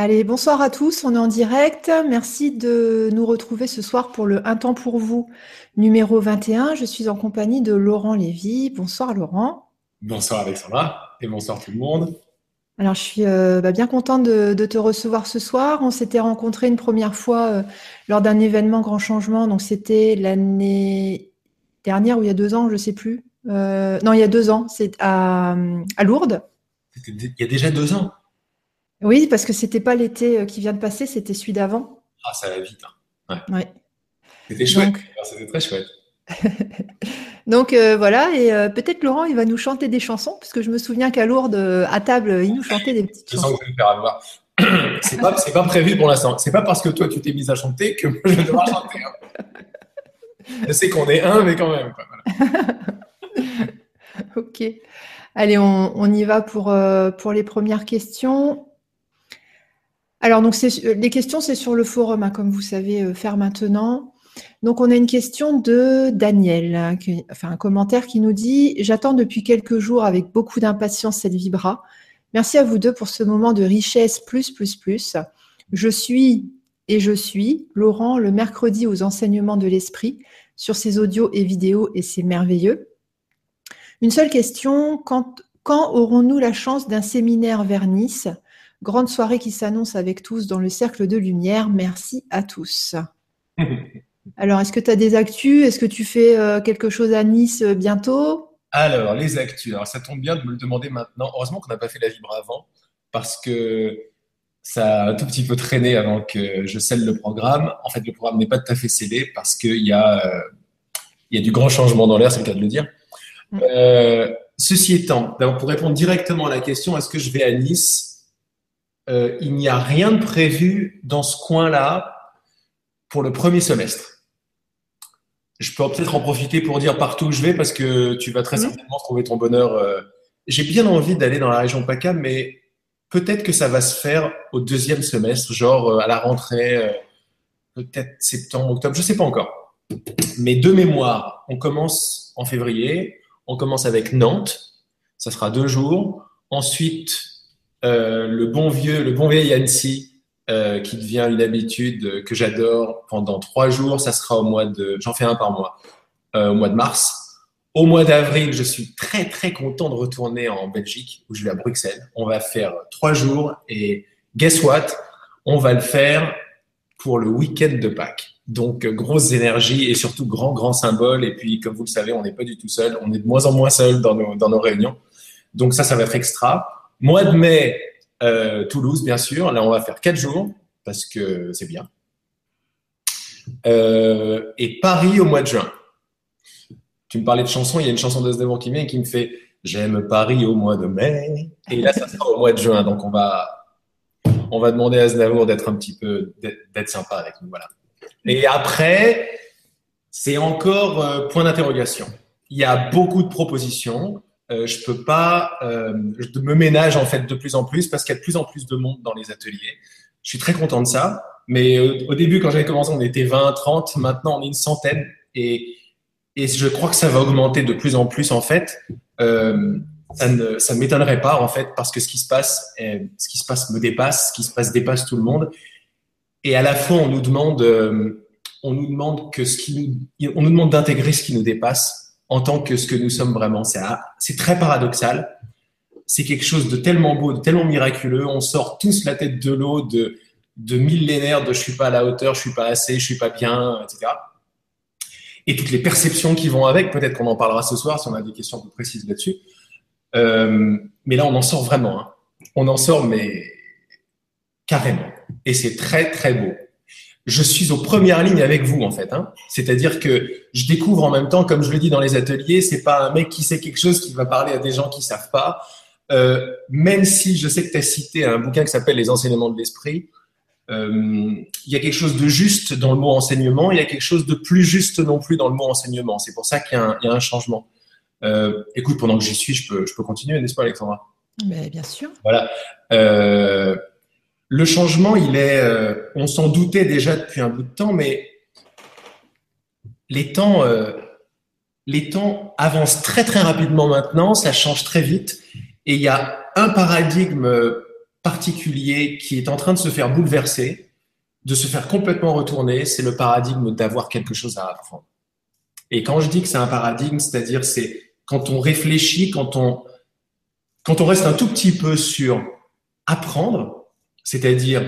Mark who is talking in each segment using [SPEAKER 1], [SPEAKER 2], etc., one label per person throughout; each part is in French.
[SPEAKER 1] Allez, bonsoir à tous, on est en direct. Merci de nous retrouver ce soir pour le Un temps pour vous numéro 21. Je suis en compagnie de Laurent Lévy. Bonsoir Laurent.
[SPEAKER 2] Bonsoir Alexandra et bonsoir tout le monde.
[SPEAKER 1] Alors je suis euh, bah, bien contente de, te recevoir ce soir. On s'était rencontrés une première fois euh, lors d'un événement Grand Changement. Donc c'était l'année dernière ou il y a deux ans, je ne sais plus. Euh, non, il y a deux ans, c'est à, à Lourdes.
[SPEAKER 2] Il y a déjà deux ans.
[SPEAKER 1] Oui, parce que c'était pas l'été euh, qui vient de passer, c'était celui d'avant.
[SPEAKER 2] Ah, ça va vite.
[SPEAKER 1] Hein. Ouais.
[SPEAKER 2] C'était chouette. C'était très chouette.
[SPEAKER 1] Donc euh, voilà, et euh, peut-être Laurent, il va nous chanter des chansons, parce que je me souviens qu'à Lourdes, à table, il nous chantait des petites chansons. Je sens que je vais me faire avoir.
[SPEAKER 2] C'est pas, pas prévu pour l'instant. C'est pas parce que toi tu t'es mise à chanter que moi je vais devoir chanter. Hein. Je sais qu'on est un, mais quand même.
[SPEAKER 1] ok. Allez, on, on, y va pour, pour les premières questions. Alors, donc, euh, les questions, c'est sur le forum, hein, comme vous savez euh, faire maintenant. Donc, on a une question de Daniel, hein, enfin un commentaire qui nous dit J'attends depuis quelques jours avec beaucoup d'impatience cette vibra. Merci à vous deux pour ce moment de richesse plus, plus, plus. Je suis et je suis Laurent le mercredi aux enseignements de l'esprit sur ces audios et vidéos et c'est merveilleux. Une seule question quand, quand aurons-nous la chance d'un séminaire vers Nice? Grande soirée qui s'annonce avec tous dans le cercle de lumière. Merci à tous. Alors, est-ce que tu as des actus? Est-ce que tu fais euh, quelque chose à Nice euh, bientôt?
[SPEAKER 2] Alors, les actus. Alors, ça tombe bien de me le demander maintenant. Heureusement qu'on n'a pas fait la vibre avant parce que ça a un tout petit peu traîné avant que je scelle le programme. En fait, le programme n'est pas tout à fait scellé parce qu'il y, a, euh, il y a du grand changement dans l'air, c'est le cas de le dire. Mm. ceci étant, pour répondre directement à la question, est-ce que je vais à Nice? Euh, il n'y a rien de prévu dans ce coin-là pour le premier semestre. Je peux peut-être en profiter pour dire partout où je vais parce que tu vas très certainement trouver ton bonheur. Euh. J'ai bien envie d'aller dans la région PACA, mais peut-être que ça va se faire au deuxième semestre, genre euh, à la rentrée, peut-être septembre, octobre, je ne sais pas encore. Mais de mémoire, on commence en février, on commence avec Nantes, ça sera deux jours. Ensuite, le bon vieux, le bon vieil Annecy, euh, qui devient une habitude que j'adore pendant trois jours. Ça sera au mois de, j'en fais un par mois, euh, au mois de mars. Au mois d'avril, je suis très très content de retourner en Belgique, où je vais à Bruxelles. On va faire trois jours et guess what? On va le faire pour le week-end de Pâques. Donc grosse énergie et surtout grand grand symbole. Et puis comme vous le savez, on n'est pas du tout seul. On est de moins en moins seul dans nos, dans nos réunions. Donc ça, ça va être extra. Mois de mai, euh, Toulouse, bien sûr. Là, on va faire quatre jours parce que c'est bien. Euh, et Paris au mois de juin. Tu me parlais de chansons, il y a une chanson de qui vient et qui me fait J'aime Paris au mois de mai. Et là, ça sera au mois de juin. Donc, on va, on va demander à Znavour d'être un petit peu, d'être sympa avec nous. Voilà. Et après, c'est encore euh, point d'interrogation. Il y a beaucoup de propositions. Euh, je peux pas, euh, je me ménage en fait de plus en plus parce qu'il y a de plus en plus de monde dans les ateliers. Je suis très content de ça. Mais au début, quand j'avais commencé, on était 20, 30. Maintenant, on est une centaine. Et, je crois que ça va augmenter de plus en plus en fait. Euh, ça ne ça m'étonnerait pas en fait parce que ce qui se passe, ce qui se passe me dépasse, ce qui se passe dépasse tout le monde. Et à la fois, on nous demande, on nous demande que ce qui on nous demande d'intégrer ce qui nous dépasse en tant que ce que nous sommes vraiment. C'est très paradoxal. C'est quelque chose de tellement beau, de tellement miraculeux. On sort tous la tête de l'eau de, millénaires de je suis pas à la hauteur, je suis pas assez, je suis pas bien, etc. Et toutes les perceptions qui vont avec, peut-être qu'on en parlera ce soir si on a des questions plus précises là-dessus. Euh, mais là, on en sort vraiment. Hein. On en sort, mais carrément. Et c'est très, très beau je suis aux premières lignes avec vous en fait. Hein. C'est-à-dire que je découvre en même temps, comme je le dis dans les ateliers, c'est pas un mec qui sait quelque chose qui va parler à des gens qui savent pas. Euh, même si je sais que tu as cité un bouquin qui s'appelle Les enseignements de l'esprit, euh, il y a quelque chose de juste dans le mot enseignement, il y a quelque chose de plus juste non plus dans le mot enseignement. C'est pour ça qu'il y, y, a un changement. Euh, écoute, pendant que j'y suis, je peux, je peux continuer, n'est-ce pas, Alexandra?
[SPEAKER 1] Mais Bien sûr.
[SPEAKER 2] Voilà. Euh, le changement, il est, euh, on s'en doutait déjà depuis un bout de temps, mais les temps, euh, les temps avancent très très rapidement maintenant, ça change très vite, et il y a un paradigme particulier qui est en train de se faire bouleverser, de se faire complètement retourner, c'est le paradigme d'avoir quelque chose à apprendre. Et quand je dis que c'est un paradigme, c'est-à-dire c'est quand on réfléchit, quand on, quand on reste un tout petit peu sur apprendre, c'est-à-dire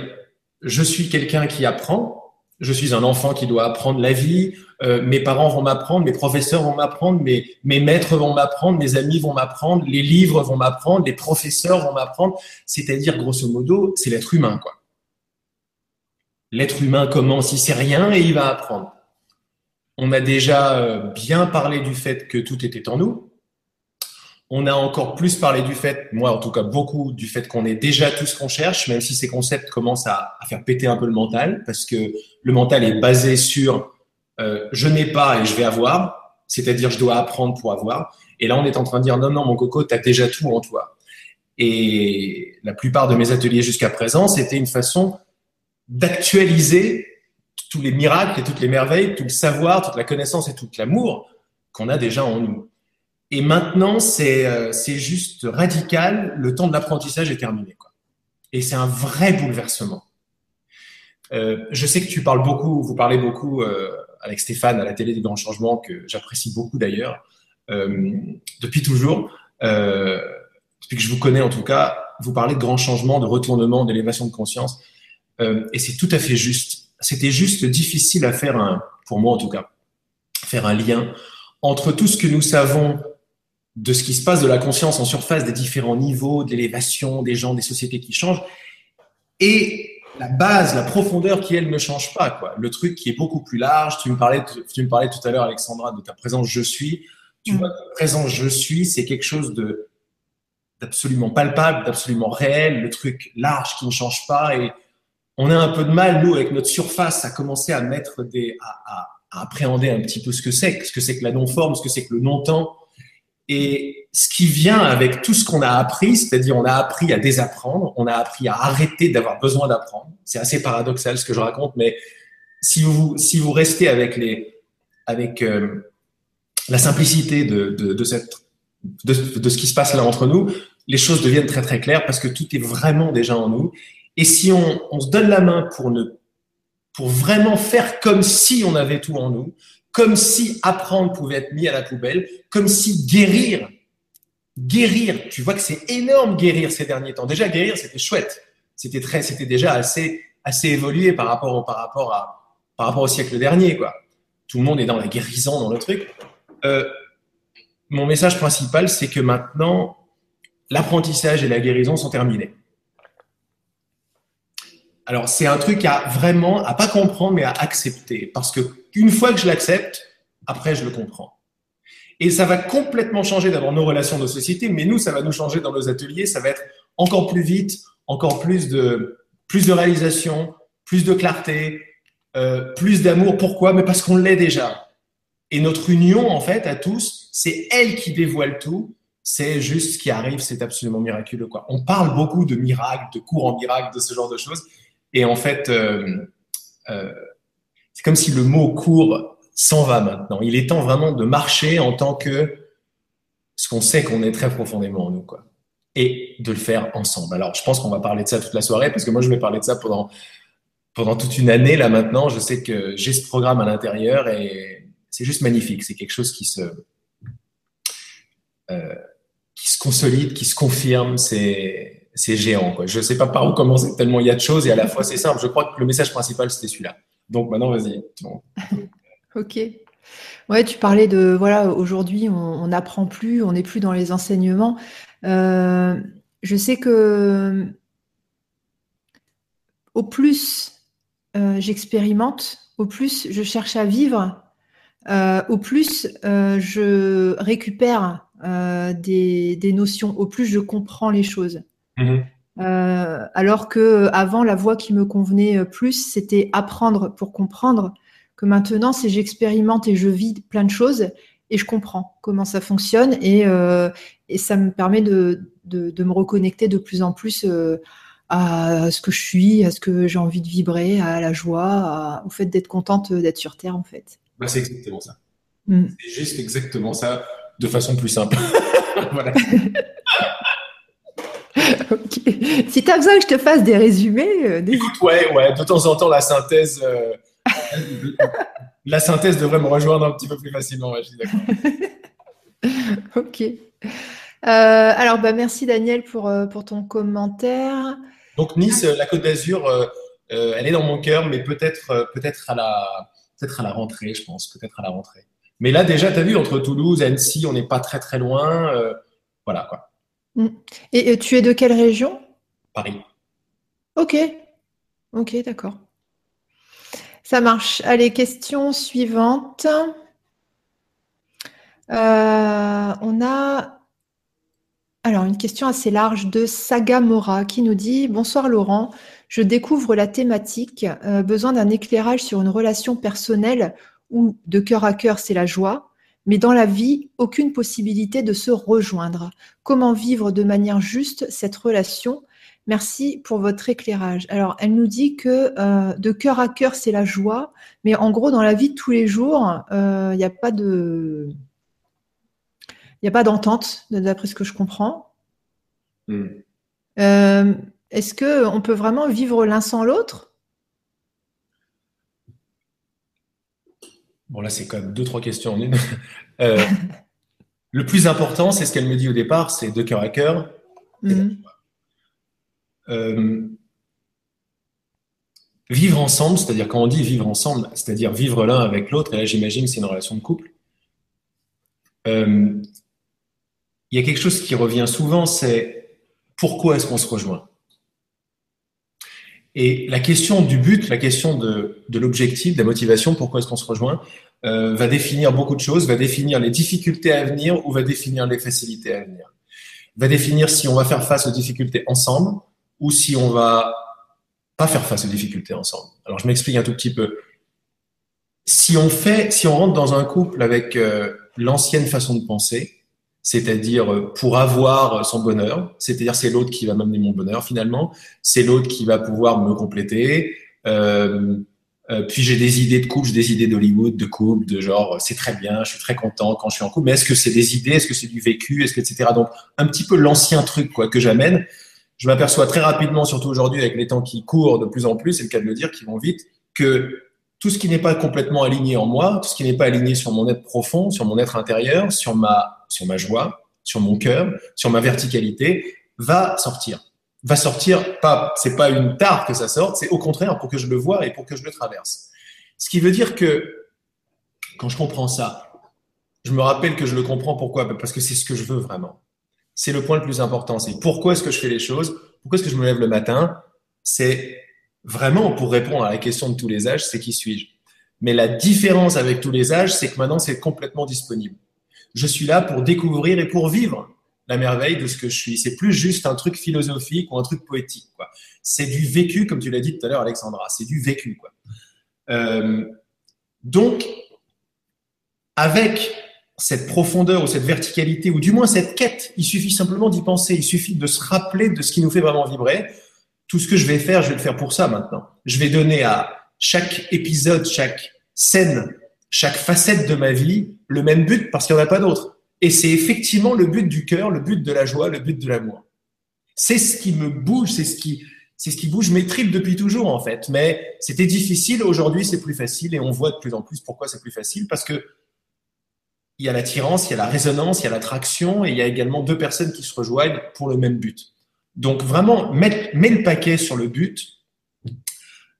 [SPEAKER 2] je suis quelqu'un qui apprend, je suis un enfant qui doit apprendre la vie, euh, mes parents vont m'apprendre, mes professeurs vont m'apprendre, mes, mes maîtres vont m'apprendre, mes amis vont m'apprendre, les livres vont m'apprendre, les professeurs vont m'apprendre. C'est-à-dire, grosso modo, c'est l'être humain, quoi. L'être humain commence, il sait rien et il va apprendre. On a déjà euh, bien parlé du fait que tout était en nous. On a encore plus parlé du fait, moi en tout cas beaucoup, du fait qu'on est déjà tout ce qu'on cherche, même si ces concepts commencent à, faire péter un peu le mental, parce que le mental est basé sur euh, je n'ai pas et je vais avoir, c'est-à-dire je dois apprendre pour avoir. Et là, on est en train de dire non, non, mon coco, tu as déjà tout en toi. Et la plupart de mes ateliers jusqu'à présent, c'était une façon d'actualiser tous les miracles et toutes les merveilles, tout le savoir, toute la connaissance et tout l'amour qu'on a déjà en nous. Et maintenant, c'est euh, c'est juste radical. Le temps de l'apprentissage est terminé. Quoi. Et c'est un vrai bouleversement. Euh, je sais que tu parles beaucoup, vous parlez beaucoup euh, avec Stéphane à la télé des grands changements, que j'apprécie beaucoup d'ailleurs, euh, depuis toujours. Euh, depuis que je vous connais en tout cas, vous parlez de grands changements, de retournement, d'élévation de conscience. Euh, et c'est tout à fait juste. C'était juste difficile à faire, un, pour moi en tout cas, faire un lien entre tout ce que nous savons de ce qui se passe de la conscience en surface, des différents niveaux, d'élévation, des gens, des sociétés qui changent, et la base, la profondeur qui, elle, ne change pas. Quoi. Le truc qui est beaucoup plus large. Tu me parlais, tu me parlais tout à l'heure, Alexandra, de ta présence je suis. Tu mm. vois, ta présence je suis, c'est quelque chose de d'absolument palpable, d'absolument réel, le truc large qui ne change pas. Et on a un peu de mal, nous, avec notre surface, à commencer à mettre des, à, à appréhender un petit peu ce que c'est, ce que c'est que la non-forme, ce que c'est que le non-temps. Et ce qui vient avec tout ce qu'on a appris, c'est-à-dire on a appris à désapprendre, on a appris à arrêter d'avoir besoin d'apprendre. C'est assez paradoxal ce que je raconte, mais si vous, si vous restez avec, les, avec euh, la simplicité de, de, de, ce qui se passe là entre nous, les choses deviennent très très claires parce que tout est vraiment déjà en nous. Et si on, on se donne la main pour, ne, pour vraiment faire comme si on avait tout en nous, comme si apprendre pouvait être mis à la poubelle, comme si guérir, guérir, tu vois que c'est énorme guérir ces derniers temps. Déjà guérir, c'était chouette, c'était très, c'était déjà assez, assez évolué par rapport au, par rapport à, par rapport au siècle dernier, quoi. Tout le monde est dans la guérison, dans le truc. Euh, mon message principal, c'est que maintenant, l'apprentissage et la guérison sont terminés. Alors, c'est un truc à vraiment, à pas comprendre, mais à accepter. Parce que une fois que je l'accepte, après, je le comprends. Et ça va complètement changer d'abord nos relations, nos sociétés, mais nous, ça va nous changer dans nos ateliers. Ça va être encore plus vite, encore plus de, plus de réalisation, plus de clarté, euh, plus d'amour. Pourquoi? Mais parce qu'on l'est déjà. Et notre union, en fait, à tous, c'est elle qui dévoile tout. C'est juste ce qui arrive, c'est absolument miraculeux. Quoi. On parle beaucoup de miracles, de cours en miracle, de ce genre de choses. Et en fait, euh, euh, c'est comme si le mot cours s'en va maintenant. Il est temps vraiment de marcher en tant que ce qu'on sait qu'on est très profondément en nous, quoi. Et de le faire ensemble. Alors, je pense qu'on va parler de ça toute la soirée, parce que moi, je vais parler de ça pendant, pendant toute une année, là, maintenant. Je sais que j'ai ce programme à l'intérieur et c'est juste magnifique. C'est quelque chose qui se, euh, qui se consolide, qui se confirme. C'est, c'est géant, quoi. Je ne sais pas par où commencer, tellement il y a de choses et à la fois c'est simple. Je crois que le message principal, c'était celui-là. Donc maintenant, vas-y.
[SPEAKER 1] ok. Ouais, tu parlais de voilà, aujourd'hui, on n'apprend plus, on n'est plus dans les enseignements. Euh, je sais que au plus euh, j'expérimente, au plus je cherche à vivre, euh, au plus je récupère des, notions, au plus je comprends les choses. Euh, alors que avant la voie qui me convenait plus, c'était apprendre pour comprendre. Que maintenant, c'est j'expérimente et je vis plein de choses et je comprends comment ça fonctionne et, euh, ça me permet de, me reconnecter de plus en plus euh, à ce que je suis, à ce que j'ai envie de vibrer, à la joie, au fait d'être contente d'être sur Terre en fait.
[SPEAKER 2] Bah, c'est exactement ça. Mm. C'est juste exactement ça de façon plus simple. voilà.
[SPEAKER 1] Si tu as besoin que je te fasse des résumés,
[SPEAKER 2] euh, écoute, ouais, ouais, de temps en temps la synthèse, euh, la synthèse devrait me rejoindre un petit peu plus facilement. je suis
[SPEAKER 1] d'accord. ok. alors, bah, merci Daniel pour, pour ton commentaire.
[SPEAKER 2] Donc Nice, la Côte d'Azur, elle est dans mon cœur, mais peut-être peut-être à la peut-être à la rentrée, je pense, peut-être à la rentrée. Mais là, déjà, tu as vu, entre Toulouse et Annecy, on n'est pas très très loin. Euh, voilà quoi.
[SPEAKER 1] Mm. Et, tu es de quelle région?
[SPEAKER 2] Paris.
[SPEAKER 1] Ok. Ok, d'accord. Ça marche. Allez, question suivante. Euh, on a alors une question assez large de Sagamora qui nous dit Bonsoir Laurent, je découvre la thématique, euh, besoin d'un éclairage sur une relation personnelle où de cœur à cœur c'est la joie, mais dans la vie, aucune possibilité de se rejoindre. Comment vivre de manière juste cette relation? Merci pour votre éclairage. Alors, elle nous dit que euh, de cœur à cœur, c'est la joie, mais en gros, dans la vie de tous les jours, il euh, n'y a pas de, il a pas d'entente, d'après ce que je comprends. Hmm. Est-ce que on peut vraiment vivre l'un sans l'autre?
[SPEAKER 2] Bon, là, c'est quand même deux, trois questions en une. Euh, le plus important, c'est ce qu'elle me dit au départ, c'est de cœur à cœur. Mhm. Euh, vivre ensemble, c'est-à-dire quand on dit vivre ensemble, c'est-à-dire vivre l'un avec l'autre, et là j'imagine que c'est une relation de couple. Euh, il y a quelque chose qui revient souvent, c'est pourquoi est-ce qu'on se rejoint? Et la question du but, la question de, de l'objectif, de la motivation, pourquoi est-ce qu'on se rejoint, euh, va définir beaucoup de choses, va définir les difficultés à venir ou va définir les facilités à venir. Va définir si on va faire face aux difficultés ensemble ou si on va pas faire face aux difficultés ensemble. Alors je m'explique un tout petit peu. Si on fait, si on rentre dans un couple avec euh, l'ancienne façon de penser, c'est-à-dire euh, pour avoir son bonheur, c'est-à-dire c'est l'autre qui va m'amener mon bonheur finalement, c'est l'autre qui va pouvoir me compléter. Euh, euh, puis j'ai des idées de couple, j'ai des idées d'Hollywood, de couple, de genre c'est très bien, je suis très content quand je suis en couple. Mais est-ce que c'est des idées, est-ce que c'est du vécu, est-ce que etc. Donc un petit peu l'ancien truc quoi que j'amène. Je m'aperçois très rapidement, surtout aujourd'hui avec les temps qui courent de plus en plus, c'est le cas de le dire, qui vont vite, que tout ce qui n'est pas complètement aligné en moi, tout ce qui n'est pas aligné sur mon être profond, sur mon être intérieur, sur ma, sur ma joie, sur mon cœur, sur ma verticalité, va sortir. Va sortir, pas, c'est pas une tare que ça sorte, c'est au contraire pour que je le vois et pour que je le traverse. Ce qui veut dire que, quand je comprends ça, je me rappelle que je le comprends pourquoi? Parce que c'est ce que je veux vraiment. C'est le point le plus important. C'est pourquoi est-ce que je fais les choses? Pourquoi est-ce que je me lève le matin? C'est vraiment, pour répondre à la question de tous les âges, c'est qui suis-je? Mais la différence avec tous les âges, c'est que maintenant, c'est complètement disponible. Je suis là pour découvrir et pour vivre la merveille de ce que je suis. C'est plus juste un truc philosophique ou un truc poétique. C'est du vécu, comme tu l'as dit tout à l'heure, Alexandra. C'est du vécu. Quoi. Euh, donc, avec cette profondeur ou cette verticalité, ou du moins cette quête, il suffit simplement d'y penser, il suffit de se rappeler de ce qui nous fait vraiment vibrer tout ce que je vais faire, je vais le faire pour ça maintenant. Je vais donner à chaque épisode, chaque scène, chaque facette de ma vie le même but parce qu'il n'y en a pas d'autre. Et c'est effectivement le but du cœur, le but de la joie, le but de l'amour. C'est ce qui me bouge, c'est ce qui, c'est ce qui bouge mes tripes depuis toujours en fait. Mais c'était difficile, aujourd'hui c'est plus facile et on voit de plus en plus pourquoi c'est plus facile parce que il y a l'attirance, il y a la résonance, il y a l'attraction et il y a également deux personnes qui se rejoignent pour le même but. Donc vraiment, mets, le paquet sur le but,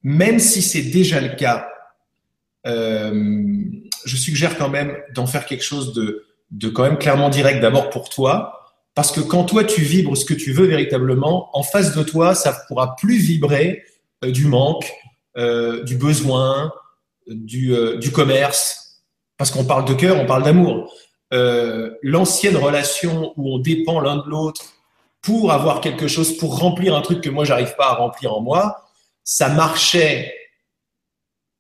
[SPEAKER 2] même si c'est déjà le cas. Euh, je suggère quand même d'en faire quelque chose de, de quand même clairement direct d'abord pour toi, parce que quand toi tu vibres ce que tu veux véritablement, en face de toi, ça pourra plus vibrer euh, du manque, euh, du besoin, du, du commerce, parce qu'on parle de cœur, on parle d'amour. L'ancienne relation où on dépend l'un de l'autre, pour avoir quelque chose, pour remplir un truc que moi j'arrive pas à remplir en moi, ça marchait.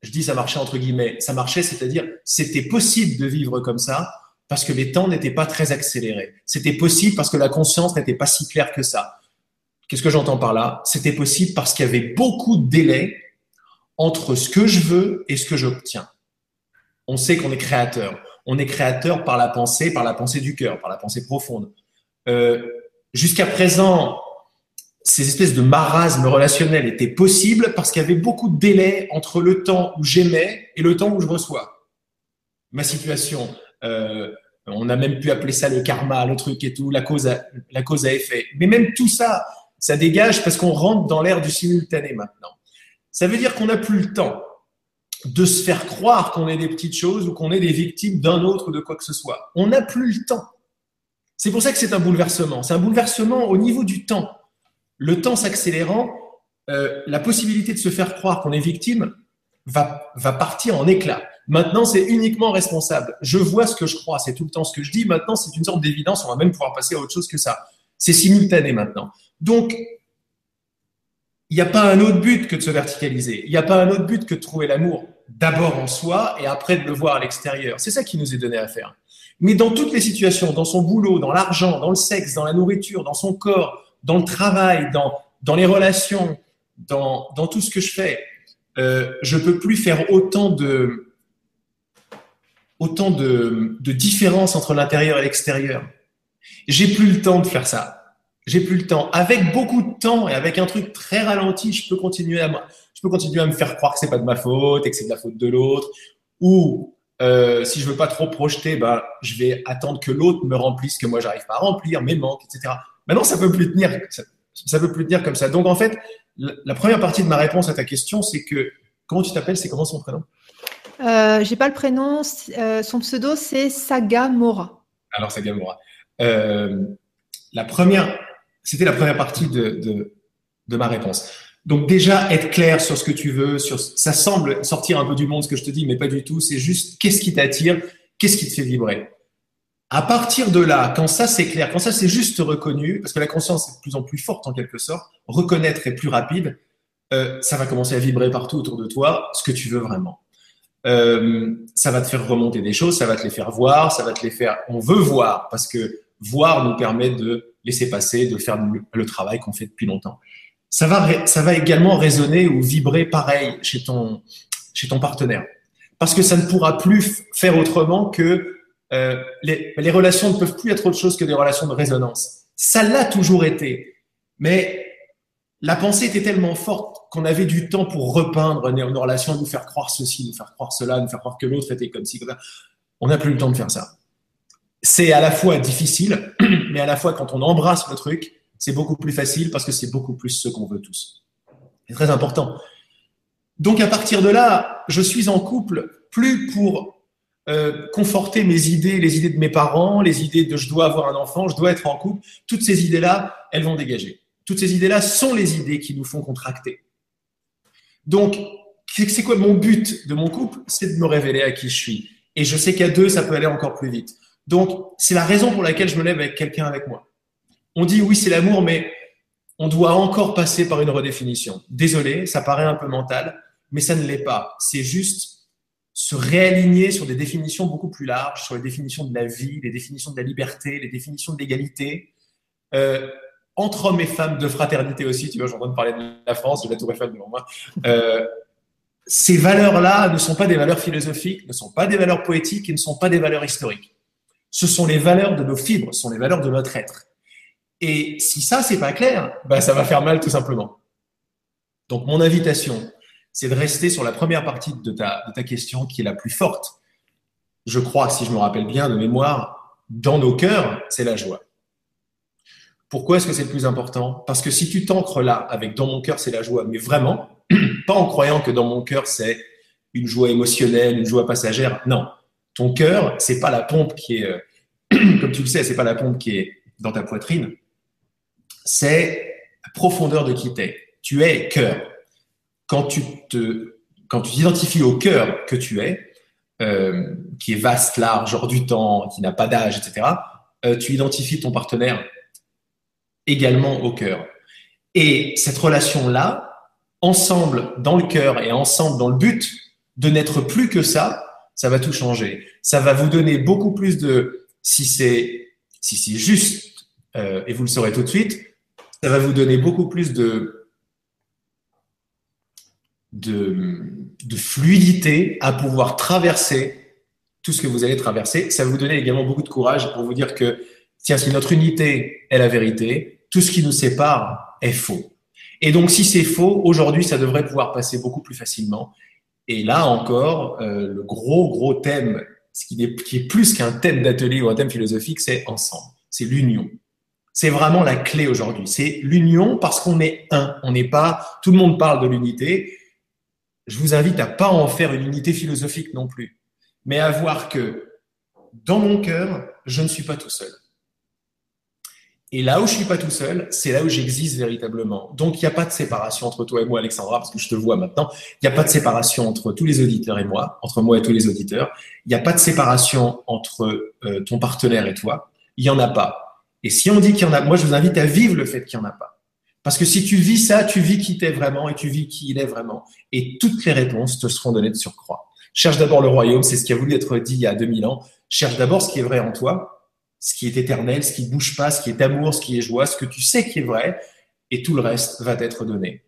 [SPEAKER 2] Je dis ça marchait entre guillemets, ça marchait, c'est-à-dire c'était possible de vivre comme ça parce que les temps n'étaient pas très accélérés. C'était possible parce que la conscience n'était pas si claire que ça. Qu'est-ce que j'entends par là? C'était possible parce qu'il y avait beaucoup de délais entre ce que je veux et ce que j'obtiens. On sait qu'on est créateur. On est créateur par la pensée, par la pensée du cœur, par la pensée profonde. Euh, Jusqu'à présent, ces espèces de marasmes relationnels étaient possibles parce qu'il y avait beaucoup de délai entre le temps où j'aimais et le temps où je reçois. Ma situation, euh, on a même pu appeler ça le karma, le truc et tout, la cause à, la cause à effet. Mais même tout ça, ça dégage parce qu'on rentre dans l'ère du simultané maintenant. Ça veut dire qu'on n'a plus le temps de se faire croire qu'on est des petites choses ou qu'on est des victimes d'un autre ou de quoi que ce soit. On n'a plus le temps. C'est pour ça que c'est un bouleversement. C'est un bouleversement au niveau du temps. Le temps s'accélérant, euh, la possibilité de se faire croire qu'on est victime va, va partir en éclat. Maintenant, c'est uniquement responsable. Je vois ce que je crois, c'est tout le temps ce que je dis. Maintenant, c'est une sorte d'évidence. On va même pouvoir passer à autre chose que ça. C'est simultané maintenant. Donc, il n'y a pas un autre but que de se verticaliser. Il n'y a pas un autre but que de trouver l'amour d'abord en soi et après de le voir à l'extérieur. C'est ça qui nous est donné à faire. Mais dans toutes les situations, dans son boulot, dans l'argent, dans le sexe, dans la nourriture, dans son corps, dans le travail, dans, dans les relations, dans, dans tout ce que je fais, euh, je peux plus faire autant de autant de, de différences entre l'intérieur et l'extérieur. J'ai plus le temps de faire ça. J'ai plus le temps. Avec beaucoup de temps et avec un truc très ralenti, je peux continuer à, je peux continuer à me faire croire que c'est pas de ma faute et que c'est de la faute de l'autre. Ou euh, si je veux pas trop projeter, bah, je vais attendre que l'autre me remplisse ce que moi j'arrive pas à remplir, mes manques, etc. Maintenant, ça peut plus tenir. Ça, ça peut plus tenir comme ça. Donc en fait, la, première partie de ma réponse à ta question, c'est que comment tu t'appelles C'est comment son prénom?
[SPEAKER 1] Euh, J'ai pas le prénom. Euh, son pseudo, c'est Saga Mora.
[SPEAKER 2] Alors Saga Mora. Euh, la première, c'était la première partie de, de, de ma réponse. Donc déjà, être clair sur ce que tu veux, sur ça semble sortir un peu du monde ce que je te dis, mais pas du tout. C'est juste qu'est-ce qui t'attire, qu'est-ce qui te fait vibrer? À partir de là, quand ça c'est clair, quand ça c'est juste reconnu, parce que la conscience est de plus en plus forte en quelque sorte, reconnaître est plus rapide, euh, ça va commencer à vibrer partout autour de toi, ce que tu veux vraiment. Euh, ça va te faire remonter des choses, ça va te les faire voir, ça va te les faire. On veut voir parce que voir nous permet de laisser passer, de faire le travail qu'on fait depuis longtemps ça va, ça va également résonner ou vibrer pareil chez ton, chez ton partenaire. Parce que ça ne pourra plus faire autrement que euh, les, les relations ne peuvent plus être autre chose que des relations de résonance. Ça l'a toujours été. Mais la pensée était tellement forte qu'on avait du temps pour repeindre nos relations, nous faire croire ceci, nous faire croire cela, nous faire croire que l'autre était comme ci, comme ça. On n'a plus le temps de faire ça. C'est à la fois difficile, mais à la fois quand on embrasse le truc, c'est beaucoup plus facile parce que c'est beaucoup plus ce qu'on veut tous. C'est très important. Donc à partir de là, je suis en couple plus pour euh, conforter mes idées, les idées de mes parents, les idées de je dois avoir un enfant, je dois être en couple. Toutes ces idées-là, elles vont dégager. Toutes ces idées-là sont les idées qui nous font contracter. Donc, c'est quoi mon but de mon couple? C'est de me révéler à qui je suis. Et je sais qu'à deux, ça peut aller encore plus vite. Donc, c'est la raison pour laquelle je me lève avec quelqu'un avec moi on dit oui, c'est l'amour, mais on doit encore passer par une redéfinition. Désolé, ça paraît un peu mental, mais ça ne l'est pas. C'est juste se réaligner sur des définitions beaucoup plus larges, sur les définitions de la vie, les définitions de la liberté, les définitions de l'égalité. Euh, entre hommes et femmes, de fraternité aussi, tu vois, j'en de parler de la France, de la Tour Eiffel devant moi. Euh, ces valeurs-là ne sont pas des valeurs philosophiques, ne sont pas des valeurs poétiques et ne sont pas des valeurs historiques. Ce sont les valeurs de nos fibres, ce sont les valeurs de notre être. Et si ça, c'est pas clair, bah, ça va faire mal tout simplement. Donc, mon invitation, c'est de rester sur la première partie de ta, de ta question qui est la plus forte. Je crois, si je me rappelle bien de mémoire, dans nos cœurs, c'est la joie. Pourquoi est-ce que c'est le plus important? Parce que si tu t'ancres là, avec dans mon cœur, c'est la joie, mais vraiment, pas en croyant que dans mon cœur, c'est une joie émotionnelle, une joie passagère. Non. Ton cœur, c'est pas la pompe qui est, euh, comme tu le sais, c'est pas la pompe qui est dans ta poitrine c'est la profondeur de qui tu es. Tu es cœur. Quand tu te, quand tu t'identifies au cœur que tu es, euh, qui est vaste, large, hors du temps, qui n'a pas d'âge, etc., euh, tu identifies ton partenaire également au cœur. Et cette relation-là, ensemble dans le cœur et ensemble dans le but de n'être plus que ça, ça va tout changer. Ça va vous donner beaucoup plus de, si c'est si juste, euh, et vous le saurez tout de suite, ça va vous donner beaucoup plus de, de, fluidité à pouvoir traverser tout ce que vous allez traverser. Ça vous donner également beaucoup de courage pour vous dire que, tiens, si notre unité est la vérité, tout ce qui nous sépare est faux. Et donc, si c'est faux, aujourd'hui, ça devrait pouvoir passer beaucoup plus facilement. Et là encore, euh, le gros, gros thème, ce qui est plus qu'un thème d'atelier ou un thème philosophique, c'est ensemble. C'est l'union. C'est vraiment la clé aujourd'hui. C'est l'union parce qu'on est un. On n'est pas, tout le monde parle de l'unité. Je vous invite à pas en faire une unité philosophique non plus, mais à voir que dans mon cœur, je ne suis pas tout seul. Et là où je suis pas tout seul, c'est là où j'existe véritablement. Donc, il n'y a pas de séparation entre toi et moi, Alexandra, parce que je te vois maintenant. Il n'y a pas de séparation entre tous les auditeurs et moi, entre moi et tous les auditeurs. Il n'y a pas de séparation entre euh, ton partenaire et toi. Il n'y en a pas. Et si on dit qu'il y en a, moi, je vous invite à vivre le fait qu'il n'y en a pas. Parce que si tu vis ça, tu vis qui t'es vraiment et tu vis qui il est vraiment. Et toutes les réponses te seront données de surcroît. Cherche d'abord le royaume, c'est ce qui a voulu être dit il y a 2000 ans. Cherche d'abord ce qui est vrai en toi, ce qui est éternel, ce qui bouge pas, ce qui est amour, ce qui est joie, ce que tu sais qui est vrai, et tout le reste va t'être donné.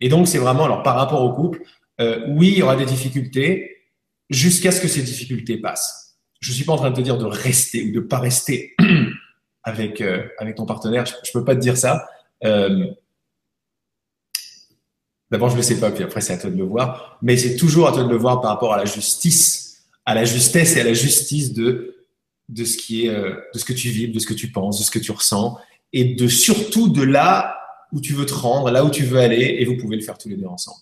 [SPEAKER 2] Et donc c'est vraiment, alors par rapport au couple, euh, oui, il y aura des difficultés jusqu'à ce que ces difficultés passent. Je suis pas en train de te dire de rester ou de pas rester avec euh, avec ton partenaire. Je, je peux pas te dire ça. Euh, D'abord, je le sais pas, puis après c'est à toi de le voir. Mais c'est toujours à toi de le voir par rapport à la justice, à la justesse et à la justice de de ce qui est, euh, de ce que tu vis, de ce que tu penses, de ce que tu ressens, et de surtout de là où tu veux te rendre, là où tu veux aller, et vous pouvez le faire tous les deux ensemble.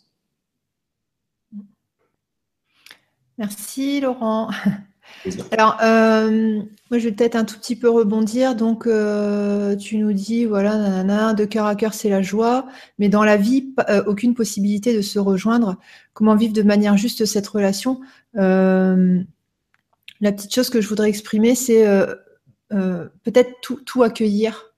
[SPEAKER 1] Merci Laurent. Alors, euh, moi je vais peut-être un tout petit peu rebondir. Donc, euh, tu nous dis, voilà, nanana, de cœur à cœur, c'est la joie, mais dans la vie, aucune possibilité de se rejoindre. Comment vivre de manière juste cette relation? La petite chose que je voudrais exprimer, c'est euh, euh, peut-être tout, accueillir.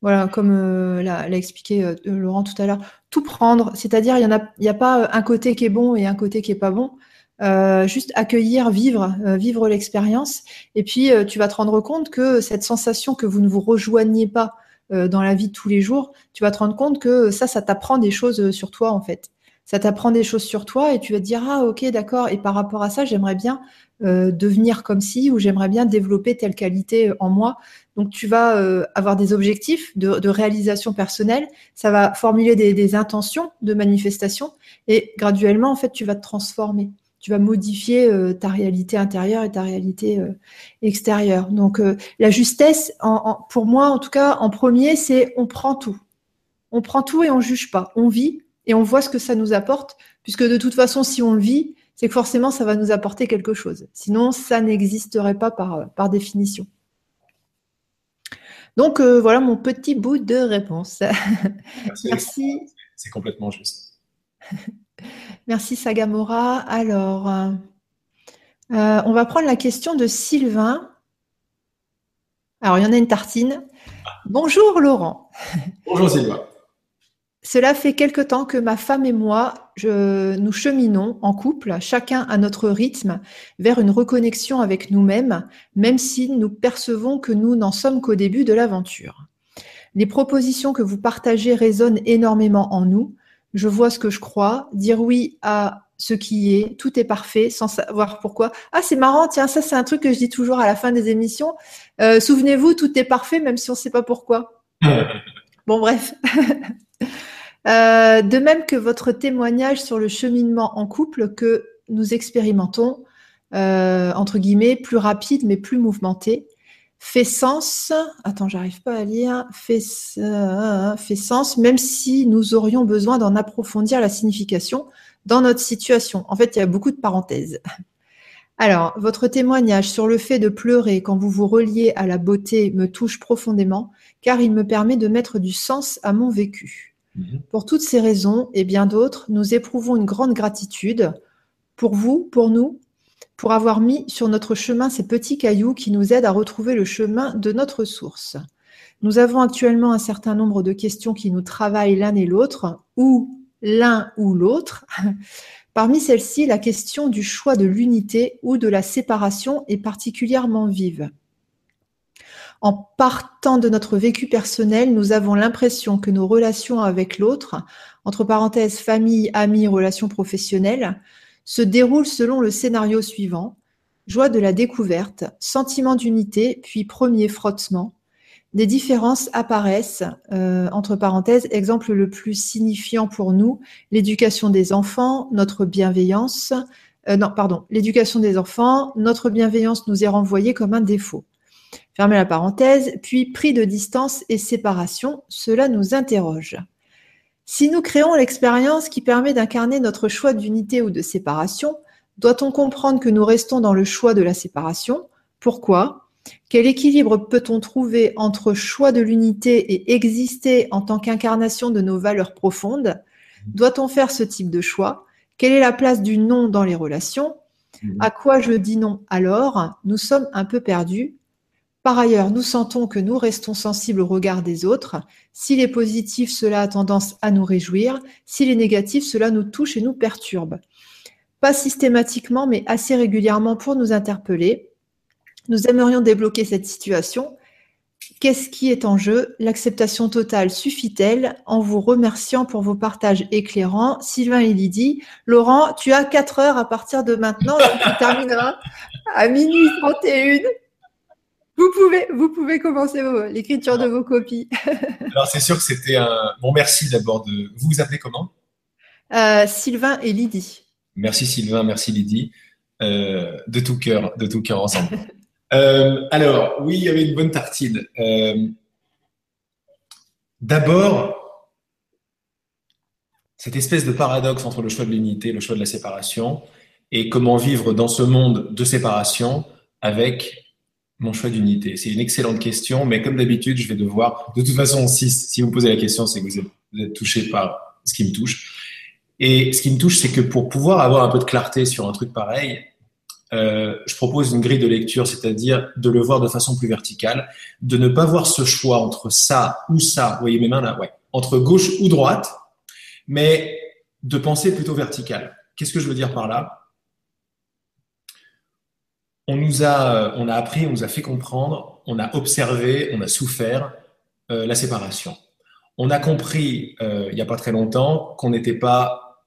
[SPEAKER 1] Voilà, comme euh, l'a, expliqué Laurent tout à l'heure, tout prendre. C'est-à-dire, il n'y a, a pas un côté qui est bon et un côté qui est pas bon. Juste accueillir, vivre, vivre l'expérience. Et puis, tu vas te rendre compte que cette sensation que vous ne vous rejoignez pas dans la vie de tous les jours, tu vas te rendre compte que ça, ça t'apprend des choses sur toi, en fait. Ça t'apprend des choses sur toi et tu vas te dire, ah ok, d'accord. Et par rapport à ça, j'aimerais bien euh, devenir comme si, ou j'aimerais bien développer telle qualité en moi. Donc tu vas euh, avoir des objectifs de, réalisation personnelle, ça va formuler des, intentions de manifestation, et graduellement, en fait, tu vas te transformer. Tu vas modifier euh, ta réalité intérieure et ta réalité extérieure. Donc la justesse, pour moi en tout cas, en premier, c'est on prend tout. On prend tout et on juge pas. On vit et on voit ce que ça nous apporte, puisque de toute façon, si on le vit, c'est que forcément, ça va nous apporter quelque chose. Sinon, ça n'existerait pas par, par définition. Donc, euh, voilà mon petit bout de réponse. Merci.
[SPEAKER 2] C'est complètement juste.
[SPEAKER 1] Merci Sagamora. Alors, euh, on va prendre la question de Sylvain. Alors, il y en a une tartine. Bonjour Laurent.
[SPEAKER 2] Bonjour Sylvain.
[SPEAKER 1] Cela fait quelque temps que ma femme et moi, nous cheminons en couple, chacun à notre rythme, vers une reconnexion avec nous-mêmes, même si nous percevons que nous n'en sommes qu'au début de l'aventure. Les propositions que vous partagez résonnent énormément en nous. Je vois ce que je crois, dire oui à ce qui est, tout est parfait, sans savoir pourquoi. Ah, c'est marrant, tiens, ça c'est un truc que je dis toujours à la fin des émissions. Euh, souvenez-vous, tout est parfait, même si on ne sait pas pourquoi. Bon, bref. Euh, de même que votre témoignage sur le cheminement en couple que nous expérimentons, euh, entre guillemets, plus rapide mais plus mouvementé, fait sens. Attends, j'arrive pas à lire. Fait, euh, fait sens, même si nous aurions besoin d'en approfondir la signification dans notre situation. En fait, il y a beaucoup de parenthèses. Alors, votre témoignage sur le fait de pleurer quand vous vous reliez à la beauté me touche profondément, car il me permet de mettre du sens à mon vécu. Mhm. Pour toutes ces raisons et bien d'autres, nous éprouvons une grande gratitude pour vous, pour nous, pour avoir mis sur notre chemin ces petits cailloux qui nous aident à retrouver le chemin de notre source. Nous avons actuellement un certain nombre de questions qui nous travaillent l'un et l'autre, ou l'un ou l'autre. Parmi celles-ci, la question du choix de l'unité ou de la séparation est particulièrement vive. En partant de notre vécu personnel, nous avons l'impression que nos relations avec l'autre, entre parenthèses famille, amis, relations professionnelles, se déroulent selon le scénario suivant. Joie de la découverte, sentiment d'unité, puis premier frottement. des différences apparaissent, euh, entre parenthèses, exemple le plus signifiant pour nous, l'éducation des enfants, notre bienveillance, euh, non, pardon, l'éducation des enfants, notre bienveillance nous est renvoyée comme un défaut. Fermez la parenthèse, puis pris de distance et séparation, cela nous interroge. Si nous créons l'expérience qui permet d'incarner notre choix d'unité ou de séparation, doit-on comprendre que nous restons dans le choix de la séparation? Pourquoi? Quel équilibre peut-on trouver entre choix de l'unité et exister en tant qu'incarnation de nos valeurs profondes? Doit-on faire ce type de choix? Quelle est la place du non dans les relations? À quoi je dis non alors? Nous sommes un peu perdus. Par ailleurs, nous sentons que nous restons sensibles au regard des autres. S'il est positif, cela a tendance à nous réjouir. S'il est négatif, cela nous touche et nous perturbe. Pas systématiquement, mais assez régulièrement pour nous interpeller. Nous aimerions débloquer cette situation. Qu'est-ce qui est en jeu? L'acceptation totale suffit-elle? En vous remerciant pour vos partages éclairants, Sylvain et Lydie. Laurent, tu as 4 heures à partir de maintenant, donc tu termineras à minuit 31. Vous pouvez, vous pouvez commencer l'écriture de vos copies.
[SPEAKER 2] Alors c'est sûr que c'était un bon merci d'abord de. Vous vous appelez comment?
[SPEAKER 1] Euh, Sylvain et Lydie.
[SPEAKER 2] Merci Sylvain, merci Lydie. Euh, de tout cœur, de tout cœur ensemble. Euh, alors, oui, il y avait une bonne tartine. D'abord, cette espèce de paradoxe entre le choix de l'unité et le choix de la séparation, et comment vivre dans ce monde de séparation avec mon choix d'unité C'est une excellente question, mais comme d'habitude, je vais devoir, de toute façon, si, vous posez la question, c'est que vous êtes, vous êtes touché par ce qui me touche. Et ce qui me touche, c'est que pour pouvoir avoir un peu de clarté sur un truc pareil, euh, je propose une grille de lecture, c'est-à-dire de le voir de façon plus verticale, de ne pas voir ce choix entre ça ou ça, vous voyez mes mains là, ouais, entre gauche ou droite, mais de penser plutôt vertical. Qu'est-ce que je veux dire par là? On nous a, on a appris, on nous a fait comprendre, on a observé, on a souffert euh, la séparation. On a compris euh, il n'y a pas très longtemps qu'on n'était pas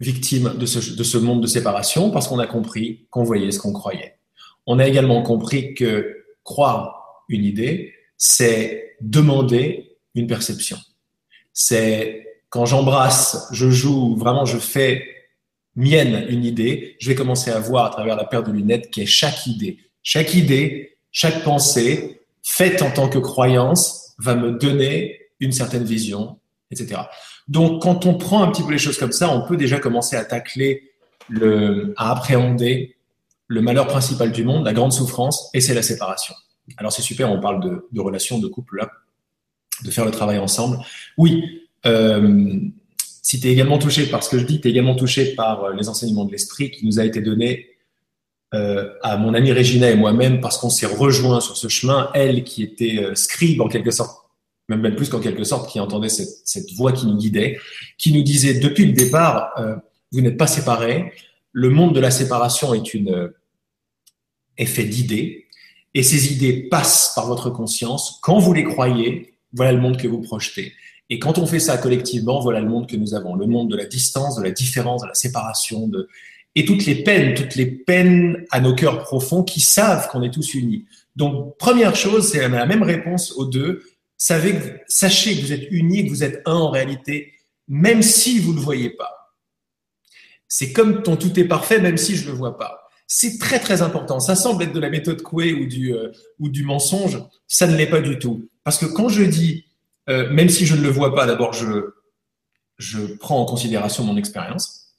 [SPEAKER 2] victime de ce monde de séparation parce qu'on a compris qu'on voyait ce qu'on croyait. On a également compris que croire une idée, c'est demander une perception. C'est quand j'embrasse, je joue, vraiment je fais mienne une idée, je vais commencer à voir à travers la paire de lunettes qui est chaque idée. Chaque idée, chaque pensée faite en tant que croyance va me donner une certaine vision, etc. Donc, quand on prend un petit peu les choses comme ça, on peut déjà commencer à tacler, le, à appréhender le malheur principal du monde, la grande souffrance, et c'est la séparation. Alors, c'est super, on parle de, de relations, de couple là, de faire le travail ensemble. Oui, euh, si tu es également touché par ce que je dis, tu es également touché par euh, les enseignements de l'esprit qui nous a été donné euh, à mon amie Régina et moi-même parce qu'on s'est rejoint sur ce chemin, elle qui était euh, scribe en quelque sorte même, même plus qu'en quelque sorte, qui entendait cette, voix qui nous guidait, qui nous disait depuis le départ, vous n'êtes pas séparés, le monde de la séparation est une est fait d'idées, et ces idées passent par votre conscience. Quand vous les croyez, voilà le monde que vous projetez. Et quand on fait ça collectivement, voilà le monde que nous avons, le monde de la distance, de la différence, de la séparation, de et toutes les peines, toutes les peines à nos cœurs profonds qui savent qu'on est tous unis. Donc première chose, c'est la même réponse aux deux sachez que vous êtes unique, vous êtes un en réalité, même si vous ne le voyez pas. C'est comme ton tout est parfait, même si je ne le vois pas. C'est très très important. Ça semble être de la méthode Coué ou du, euh, ou du mensonge. Ça ne l'est pas du tout. Parce que quand je dis, euh, même si je ne le vois pas, d'abord je, je prends en considération mon expérience.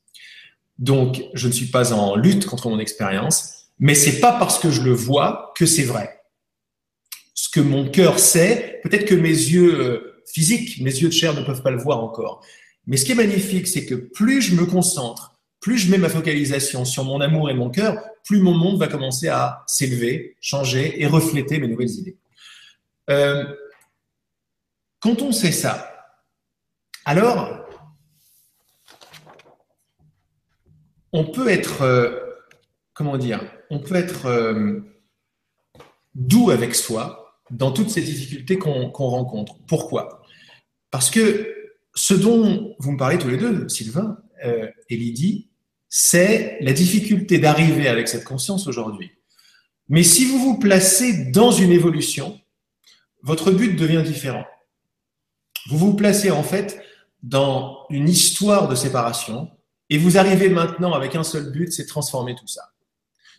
[SPEAKER 2] Donc je ne suis pas en lutte contre mon expérience, mais c'est pas parce que je le vois que c'est vrai ce que mon cœur sait, peut-être que mes yeux euh, physiques, mes yeux de chair ne peuvent pas le voir encore. Mais ce qui est magnifique, c'est que plus je me concentre, plus je mets ma focalisation sur mon amour et mon cœur, plus mon monde va commencer à s'élever, changer et refléter mes nouvelles idées. Euh, quand on sait ça, alors on peut être, euh, être doux avec soi, dans toutes ces difficultés qu'on rencontre. Pourquoi? Parce que ce dont vous me parlez tous les deux, Sylvain euh, et Lydie, c'est la difficulté d'arriver avec cette conscience aujourd'hui. Mais si vous vous placez dans une évolution, votre but devient différent. Vous vous placez en fait dans une histoire de séparation et vous arrivez maintenant avec un seul but, c'est transformer tout ça.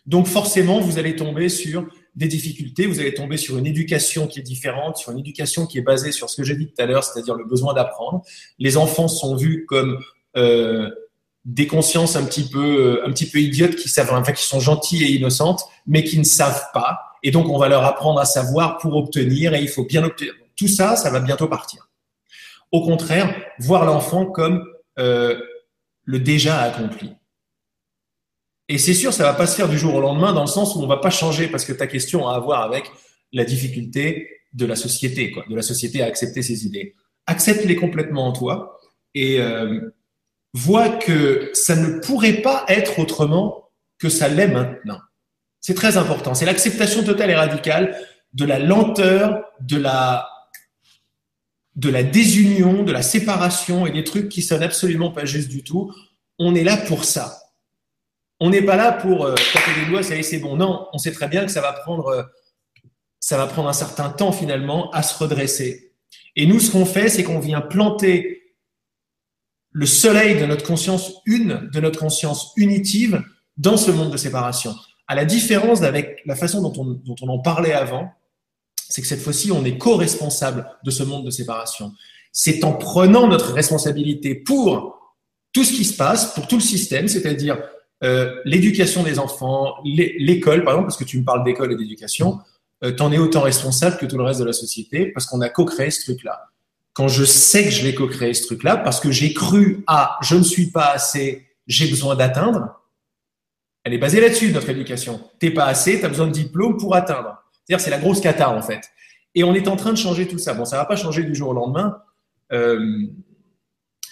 [SPEAKER 2] Donc forcément, vous allez tomber sur des difficultés, vous allez tomber sur une éducation qui est différente, sur une éducation qui est basée sur ce que j'ai dit tout à l'heure, c'est-à-dire le besoin d'apprendre. Les enfants sont vus comme euh, des consciences un petit peu, euh, un petit peu idiotes qui savent, enfin qui sont gentilles et innocentes, mais qui ne savent pas. Et donc on va leur apprendre à savoir pour obtenir, et il faut bien obtenir. Tout ça, ça va bientôt partir. Au contraire, voir l'enfant comme euh, le déjà accompli. Et c'est sûr, ça va pas se faire du jour au lendemain dans le sens où on va pas changer parce que ta question a à voir avec la difficulté de la société, quoi, de la société à accepter ces idées. Accepte-les complètement en toi et euh, vois que ça ne pourrait pas être autrement que ça l'est maintenant. C'est très important. C'est l'acceptation totale et radicale de la lenteur, de la de la désunion, de la séparation et des trucs qui sonnent absolument pas justes du tout. On est là pour ça. On n'est pas là pour euh, des doigts, ça c'est bon. Non, on sait très bien que ça va prendre, euh, ça va prendre un certain temps finalement à se redresser. Et nous, ce qu'on fait, c'est qu'on vient planter le soleil de notre conscience une, de notre conscience unitive dans ce monde de séparation. À la différence d'avec la façon dont on, dont on en parlait avant, c'est que cette fois-ci, on est co-responsable de ce monde de séparation. C'est en prenant notre responsabilité pour tout ce qui se passe, pour tout le système, c'est-à-dire euh, l'éducation des enfants, l'école, par exemple, parce que tu me parles d'école et d'éducation, euh, t'en es autant responsable que tout le reste de la société, parce qu'on a co-créé ce truc-là. Quand je sais que je l'ai co-créé ce truc-là, parce que j'ai cru à je ne suis pas assez, j'ai besoin d'atteindre, elle est basée là-dessus, notre éducation. T'es pas assez, tu as besoin de diplôme pour atteindre. C'est la grosse cata, en fait. Et on est en train de changer tout ça. Bon, ça va pas changer du jour au lendemain. Euh,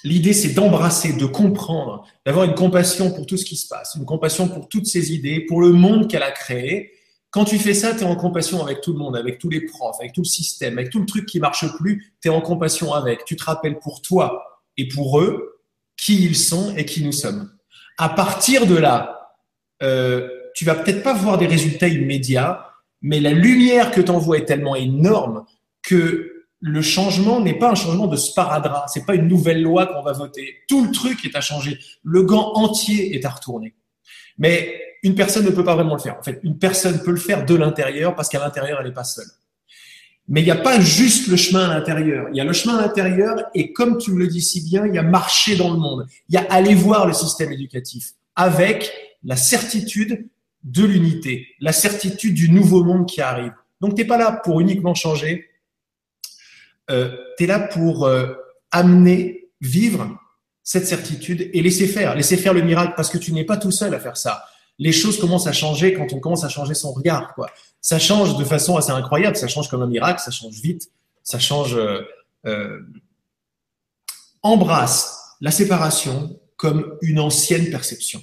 [SPEAKER 2] L'idée, c'est d'embrasser, de comprendre, d'avoir une compassion pour tout ce qui se passe, une compassion pour toutes ces idées, pour le monde qu'elle a créé. Quand tu fais ça, tu es en compassion avec tout le monde, avec tous les profs, avec tout le système, avec tout le truc qui marche plus, tu es en compassion avec. Tu te rappelles pour toi et pour eux qui ils sont et qui nous sommes. À partir de là, euh, tu vas peut-être pas voir des résultats immédiats, mais la lumière que tu envoies est tellement énorme que le changement n'est pas un changement de sparadrap, c'est pas une nouvelle loi qu'on va voter. Tout le truc est à changer, le gant entier est à retourner. Mais une personne ne peut pas vraiment le faire. En fait, une personne peut le faire de l'intérieur parce qu'à l'intérieur, elle n'est pas seule. Mais il n'y a pas juste le chemin à l'intérieur. Il y a le chemin à l'intérieur et comme tu me le dis si bien, il y a marcher dans le monde. Il y a aller voir le système éducatif avec la certitude de l'unité, la certitude du nouveau monde qui arrive. Donc, tu n'es pas là pour uniquement changer, euh, tu es là pour euh, amener, vivre cette certitude et laisser faire, laisser faire le miracle parce que tu n'es pas tout seul à faire ça. Les choses commencent à changer quand on commence à changer son regard. Ça change de façon assez incroyable, ça change comme un miracle, ça change vite, ça change. Euh, euh embrasse la séparation comme une ancienne perception.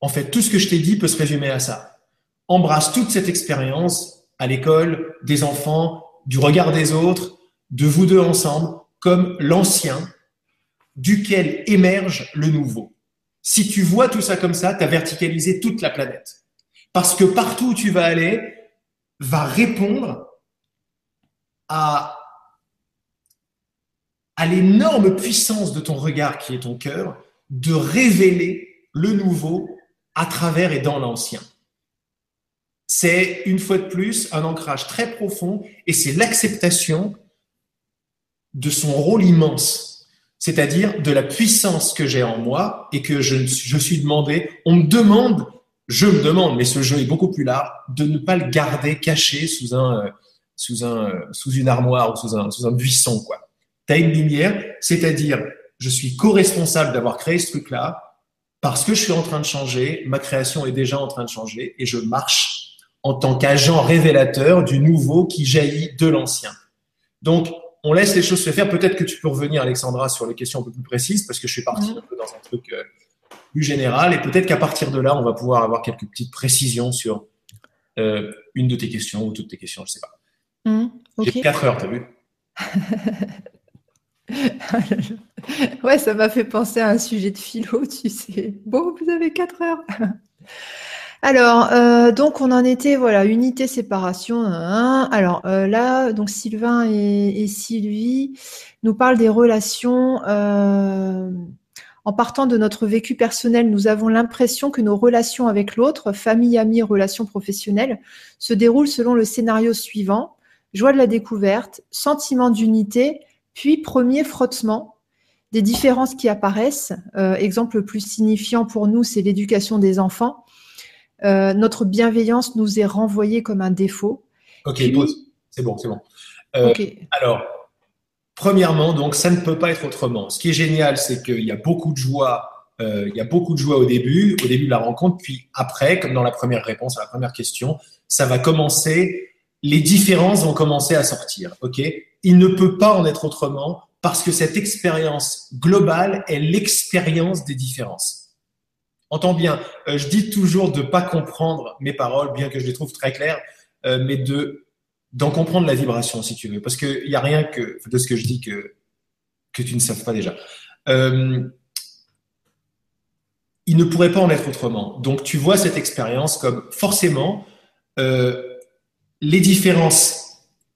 [SPEAKER 2] En fait, tout ce que je t'ai dit peut se résumer à ça. Embrasse toute cette expérience à l'école, des enfants, du regard des autres, de vous deux ensemble, comme l'ancien, duquel émerge le nouveau. Si tu vois tout ça comme ça, tu as verticalisé toute la planète. Parce que partout où tu vas aller, va répondre à, l'énorme puissance de ton regard qui est ton cœur, de révéler le nouveau à travers et dans l'ancien c'est une fois de plus un ancrage très profond et c'est l'acceptation de son rôle immense, c'est-à-dire de la puissance que j'ai en moi et que je, je suis demandé, on me demande, je me demande, mais ce jeu est beaucoup plus large, de ne pas le garder caché sous un, euh, sous un, euh, sous une armoire ou sous un, sous un buisson, quoi. T'as une lumière, c'est-à-dire, je suis co-responsable d'avoir créé ce truc-là, parce que je suis en train de changer, ma création est déjà en train de changer et je marche en tant qu'agent révélateur du nouveau qui jaillit de l'ancien. Donc, on laisse les choses se faire. Peut-être que tu peux revenir, Alexandra, sur les questions un peu plus précises, parce que je suis parti un peu dans un truc euh, plus général. Et peut-être qu'à partir de là, on va pouvoir avoir quelques petites précisions sur euh, une de tes questions ou toutes tes questions, je ne sais pas. Mmh, J'ai 4 heures, tu as vu?
[SPEAKER 1] Ouais, ça m'a fait penser à un sujet de philo, tu sais. Bon, vous avez 4 heures. Alors, euh, donc on en était, voilà, unité, séparation. Alors euh, là, donc Sylvain et, Sylvie nous parlent des relations. Euh, en partant de notre vécu personnel, nous avons l'impression que nos relations avec l'autre, famille, amis, relations professionnelles, se déroulent selon le scénario suivant joie de la découverte, sentiment d'unité, puis premier frottement, des différences qui apparaissent. exemple le plus signifiant pour nous, c'est l'éducation des enfants euh, notre bienveillance nous est renvoyée comme un défaut.
[SPEAKER 2] Ok, pause. C'est bon, c'est bon. Euh, alors, premièrement, donc ça ne peut pas être autrement. Ce qui est génial, c'est qu'il y a beaucoup de joie. Euh, il y a beaucoup de joie au début, au début de la rencontre, puis après, comme dans la première réponse à la première question, ça va commencer. Les différences vont commencer à sortir. Ok, il ne peut pas en être autrement parce que cette expérience globale est l'expérience des différences. Entends bien, euh, je dis toujours de pas comprendre mes paroles, bien que je les trouve très claires, euh, mais de d'en comprendre la vibration, si tu veux, parce qu'il n'y a rien que de ce que je dis que que tu ne sais pas déjà. Euh, il ne pourrait pas en être autrement. Donc tu vois cette expérience comme forcément les différences,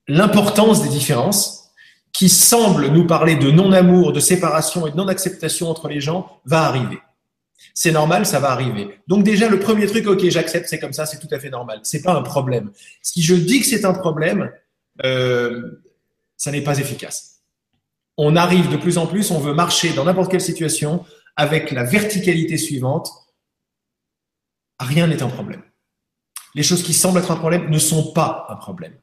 [SPEAKER 2] l'importance des différences qui semblent nous parler de non-amour, de séparation et de non-acceptation entre les gens va arriver. C'est normal, ça va arriver. Donc déjà, le premier truc, ok, j'accepte, c'est comme ça, c'est tout à fait normal. C'est pas un problème. Si je dis que c'est un problème, euh, ça n'est pas efficace. On arrive de plus en plus, on veut marcher dans n'importe quelle situation avec la verticalité suivante. Rien n'est un problème. Les choses qui semblent être un problème ne sont pas un problème.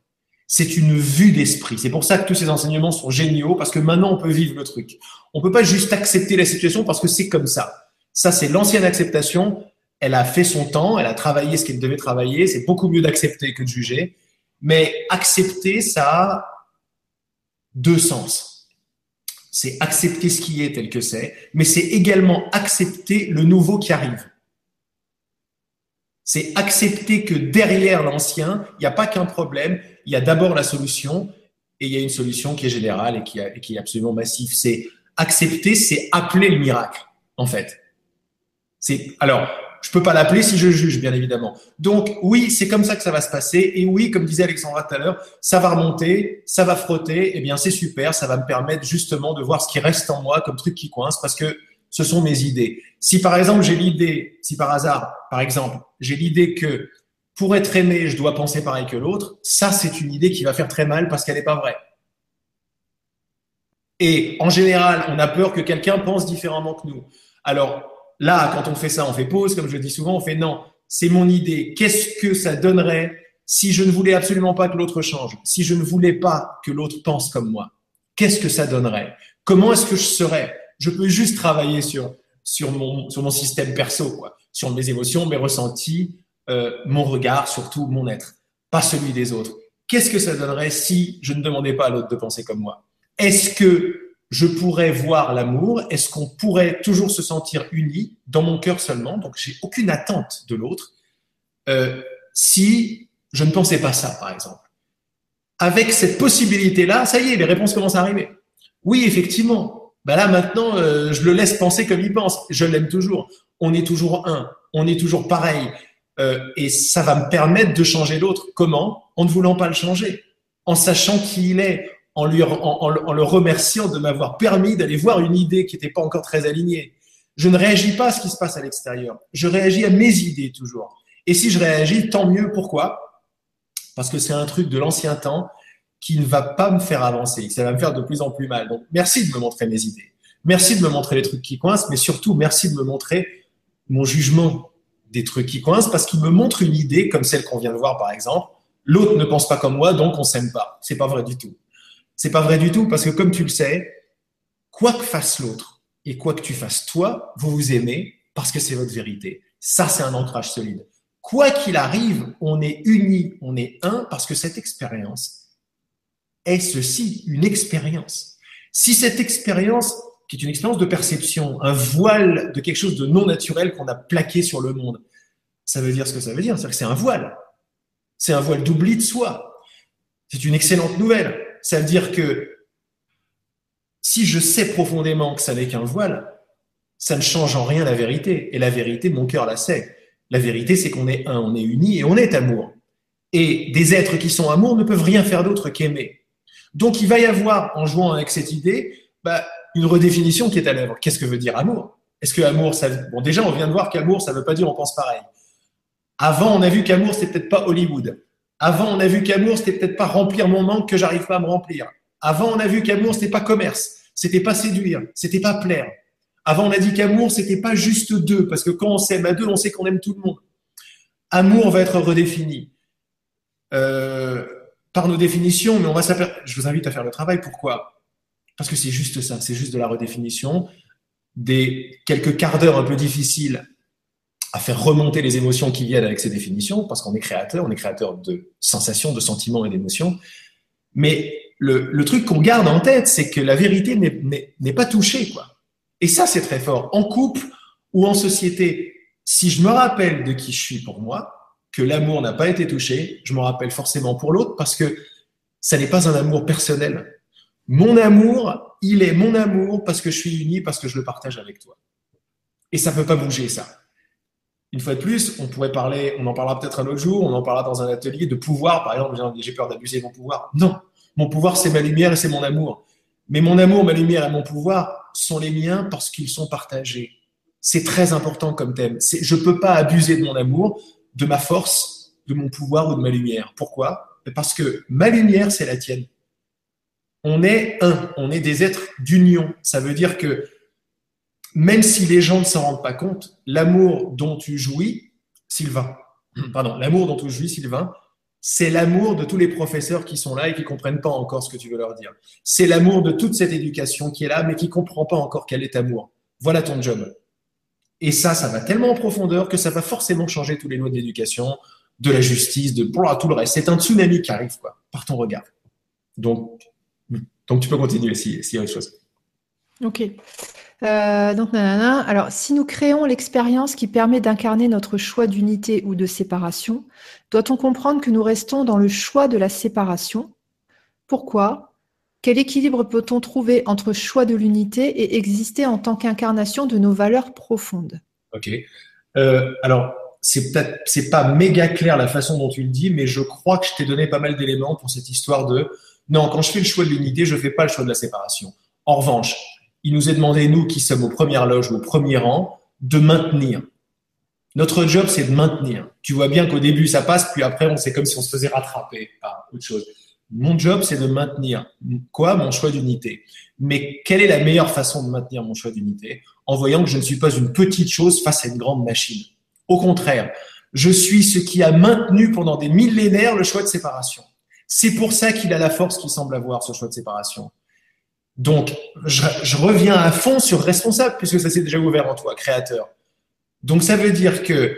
[SPEAKER 2] C'est une vue d'esprit. C'est pour ça que tous ces enseignements sont géniaux parce que maintenant on peut vivre le truc. On peut pas juste accepter la situation parce que c'est comme ça. Ça, c'est l'ancienne acceptation. Elle a fait son temps, elle a travaillé ce qu'elle devait travailler. C'est beaucoup mieux d'accepter que de juger. Mais accepter, ça a deux sens. C'est accepter ce qui est tel que c'est, mais c'est également accepter le nouveau qui arrive. C'est accepter que derrière l'ancien, il n'y a pas qu'un problème, il y a d'abord la solution, et il y a une solution qui est générale et qui, est absolument massive. C'est accepter, c'est appeler le miracle, en fait. C'est alors, je peux pas l'appeler si je juge, bien évidemment. Donc oui, c'est comme ça que ça va se passer. Et oui, comme disait Alexandra tout à l'heure, ça va remonter, ça va frotter. eh bien, c'est super. Ça va me permettre justement de voir ce qui reste en moi comme truc qui coince, parce que ce sont mes idées. Si par exemple j'ai l'idée, si par hasard, par exemple, j'ai l'idée que pour être aimé, je dois penser pareil que l'autre, ça c'est une idée qui va faire très mal parce qu'elle n'est pas vraie. Et en général, on a peur que quelqu'un pense différemment que nous. Alors, Là, quand on fait ça, on fait pause, comme je le dis souvent, on fait non, c'est mon idée. Qu'est-ce que ça donnerait si je ne voulais absolument pas que l'autre change, si je ne voulais pas que l'autre pense comme moi? Qu'est-ce que ça donnerait? Comment est-ce que je serais? Je peux juste travailler sur, sur, mon, sur mon système perso, sur mes émotions, mes ressentis, euh, mon regard, surtout mon être, pas celui des autres. Qu'est-ce que ça donnerait si je ne demandais pas à l'autre de penser comme moi? Est-ce que je pourrais voir l'amour? Est-ce qu'on pourrait toujours se sentir unis dans mon cœur seulement? Donc, j'ai aucune attente de l'autre. Euh, si je ne pensais pas ça, par exemple. Avec cette possibilité-là, ça y est, les réponses commencent à arriver. Oui, effectivement. Ben là, maintenant, euh, je le laisse penser comme il pense. Je l'aime toujours. On est toujours un. On est toujours pareil. Euh, et ça va me permettre de changer l'autre. Comment? En ne voulant pas le changer. En sachant qui il est, en, le remerciant de m'avoir permis d'aller voir une idée qui n'était pas encore très alignée. Je ne réagis pas à ce qui se passe à l'extérieur. Je réagis à mes idées toujours. Et si je réagis, tant mieux. Pourquoi? Parce que c'est un truc de l'ancien temps qui ne va pas me faire avancer. Ça va me faire de plus en plus mal. Donc, merci de me montrer mes idées. Merci de me montrer les trucs qui coincent, mais surtout, merci de me montrer mon jugement des trucs qui coincent parce qu'il me montre une idée comme celle qu'on vient de voir, par exemple. L'autre ne pense pas comme moi, donc on s'aime pas. C'est pas vrai du tout. C'est pas vrai du tout parce que comme tu le sais, quoi que fasse l'autre et quoi que tu fasses toi, vous vous aimez parce que c'est votre vérité. Ça, c'est un ancrage solide. Quoi qu'il arrive, on est unis, on est un parce que cette expérience est ceci, une expérience. Si cette expérience, qui est une expérience de perception, un voile de quelque chose de non naturel qu'on a plaqué sur le monde, ça veut dire ce que ça veut dire. C'est-à-dire que c'est un voile. C'est un voile d'oubli de soi. C'est une excellente nouvelle ça veut dire que si je sais profondément que ça n'est qu'un voile, ça ne change en rien la vérité. Et la vérité, mon cœur la sait. La vérité, c'est qu'on est un, on est uni et on est amour. Et des êtres qui sont amour ne peuvent rien faire d'autre qu'aimer. Donc il va y avoir, en jouant avec cette idée, bah, une redéfinition qui est à l'œuvre. Qu'est-ce que veut dire amour? Est-ce que amour, ça... Bon, déjà, on vient de voir qu'amour, ça ne veut pas dire on pense pareil. Avant, on a vu qu'amour, c'était peut-être pas Hollywood. Avant, on a vu qu'amour, c'était peut-être pas remplir mon manque que j'arrive pas à me remplir. Avant, on a vu qu'amour, c'était pas commerce. C'était pas séduire. C'était pas plaire. Avant, on a dit qu'amour, c'était pas juste deux, parce que quand on s'aime à deux, on sait qu'on aime tout le monde. Amour va être redéfini. Euh, par nos définitions, mais on va Je vous invite à faire le travail. Pourquoi? Parce que c'est juste ça, c'est juste de la redéfinition, des quelques quarts d'heure un peu difficiles à faire remonter les émotions qui viennent avec ces définitions, parce qu'on est créateur, on est créateur de sensations, de sentiments et d'émotions. Mais le, le truc qu'on garde en tête, c'est que la vérité n'est pas touchée, quoi. Et ça, c'est très fort. En couple ou en société, si je me rappelle de qui je suis pour moi, que l'amour n'a pas été touché, je m'en rappelle forcément pour l'autre parce que ça n'est pas un amour personnel. Mon amour, il est mon amour parce que je suis uni, parce que je le partage avec toi. Et ça ne peut pas bouger, ça. Une fois de plus, on pourrait parler, on en parlera peut-être un autre jour, on en parlera dans un atelier de pouvoir, par exemple, j'ai peur d'abuser mon pouvoir. Non, mon pouvoir, c'est ma lumière et c'est mon amour. Mais mon amour, ma lumière et mon pouvoir sont les miens parce qu'ils sont partagés. C'est très important comme thème. Je ne peux pas abuser de mon amour de ma force, de mon pouvoir ou de ma lumière. Pourquoi? Parce que ma lumière, c'est la tienne. On est un, on est des êtres d'union. Ça veut dire que même si les gens ne s'en rendent pas compte, l'amour dont tu jouis, Sylvain, pardon, l'amour dont tu jouis, Sylvain, c'est l'amour de tous les professeurs qui sont là et qui comprennent pas encore ce que tu veux leur dire. C'est l'amour de toute cette éducation qui est là, mais qui comprend pas encore quel est amour. Voilà ton job. Et ça, ça va tellement en profondeur que ça va forcément changer tous les lois de l'éducation, de la justice, de tout le reste. C'est un tsunami qui arrive, quoi, par ton regard. Donc, tu peux continuer s'il y a autre chose.
[SPEAKER 1] Ok. Euh, donc, nanana. Alors, si nous créons l'expérience qui permet d'incarner notre choix d'unité ou de séparation, doit-on comprendre que nous restons dans le choix de la séparation? Pourquoi? Quel équilibre peut-on trouver entre choix de l'unité et exister en tant qu'incarnation de nos valeurs profondes?
[SPEAKER 2] Ok. Euh, alors, c'est peut-être c'est pas méga clair la façon dont tu le dis, mais je crois que je t'ai donné pas mal d'éléments pour cette histoire de non, quand je fais le choix de l'unité, je fais pas le choix de la séparation. En revanche, il nous est demandé, nous qui sommes aux premières loges au premier rang, de maintenir. Notre job, c'est de maintenir. Tu vois bien qu'au début, ça passe, puis après, on c'est comme si on se faisait rattraper par autre chose. Mon job, c'est de maintenir quoi? Mon choix d'unité. Mais quelle est la meilleure façon de maintenir mon choix d'unité? En voyant que je ne suis pas une petite chose face à une grande machine. Au contraire, je suis ce qui a maintenu pendant des millénaires le choix de séparation. C'est pour ça qu'il a la force qu'il semble avoir, ce choix de séparation. Donc, je, reviens à fond sur responsable, puisque ça s'est déjà ouvert en toi, créateur. Donc, ça veut dire que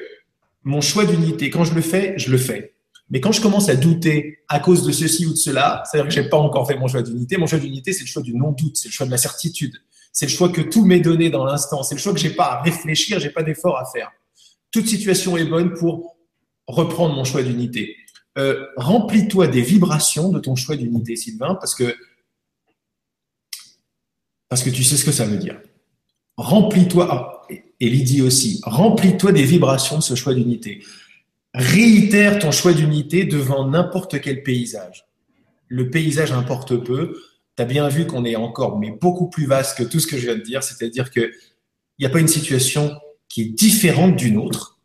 [SPEAKER 2] mon choix d'unité, quand je le fais, je le fais. Mais quand je commence à douter à cause de ceci ou de cela, c'est-à-dire que j'ai pas encore fait mon choix d'unité. Mon choix d'unité, c'est le choix du non-doute, c'est le choix de la certitude. C'est le choix que tout m'est donné dans l'instant. C'est le choix que j'ai pas à réfléchir, j'ai pas d'effort à faire. Toute situation est bonne pour reprendre mon choix d'unité. Euh, remplis-toi des vibrations de ton choix d'unité, Sylvain, parce que tu sais ce que ça veut dire. Remplis-toi, ah, et Lydie aussi, remplis-toi des vibrations de ce choix d'unité. Réitère ton choix d'unité devant n'importe quel paysage. Le paysage importe peu. Tu as bien vu qu'on est encore, mais beaucoup plus vaste que tout ce que je viens de dire. C'est-à-dire qu'il n'y a pas une situation qui est différente d'une autre.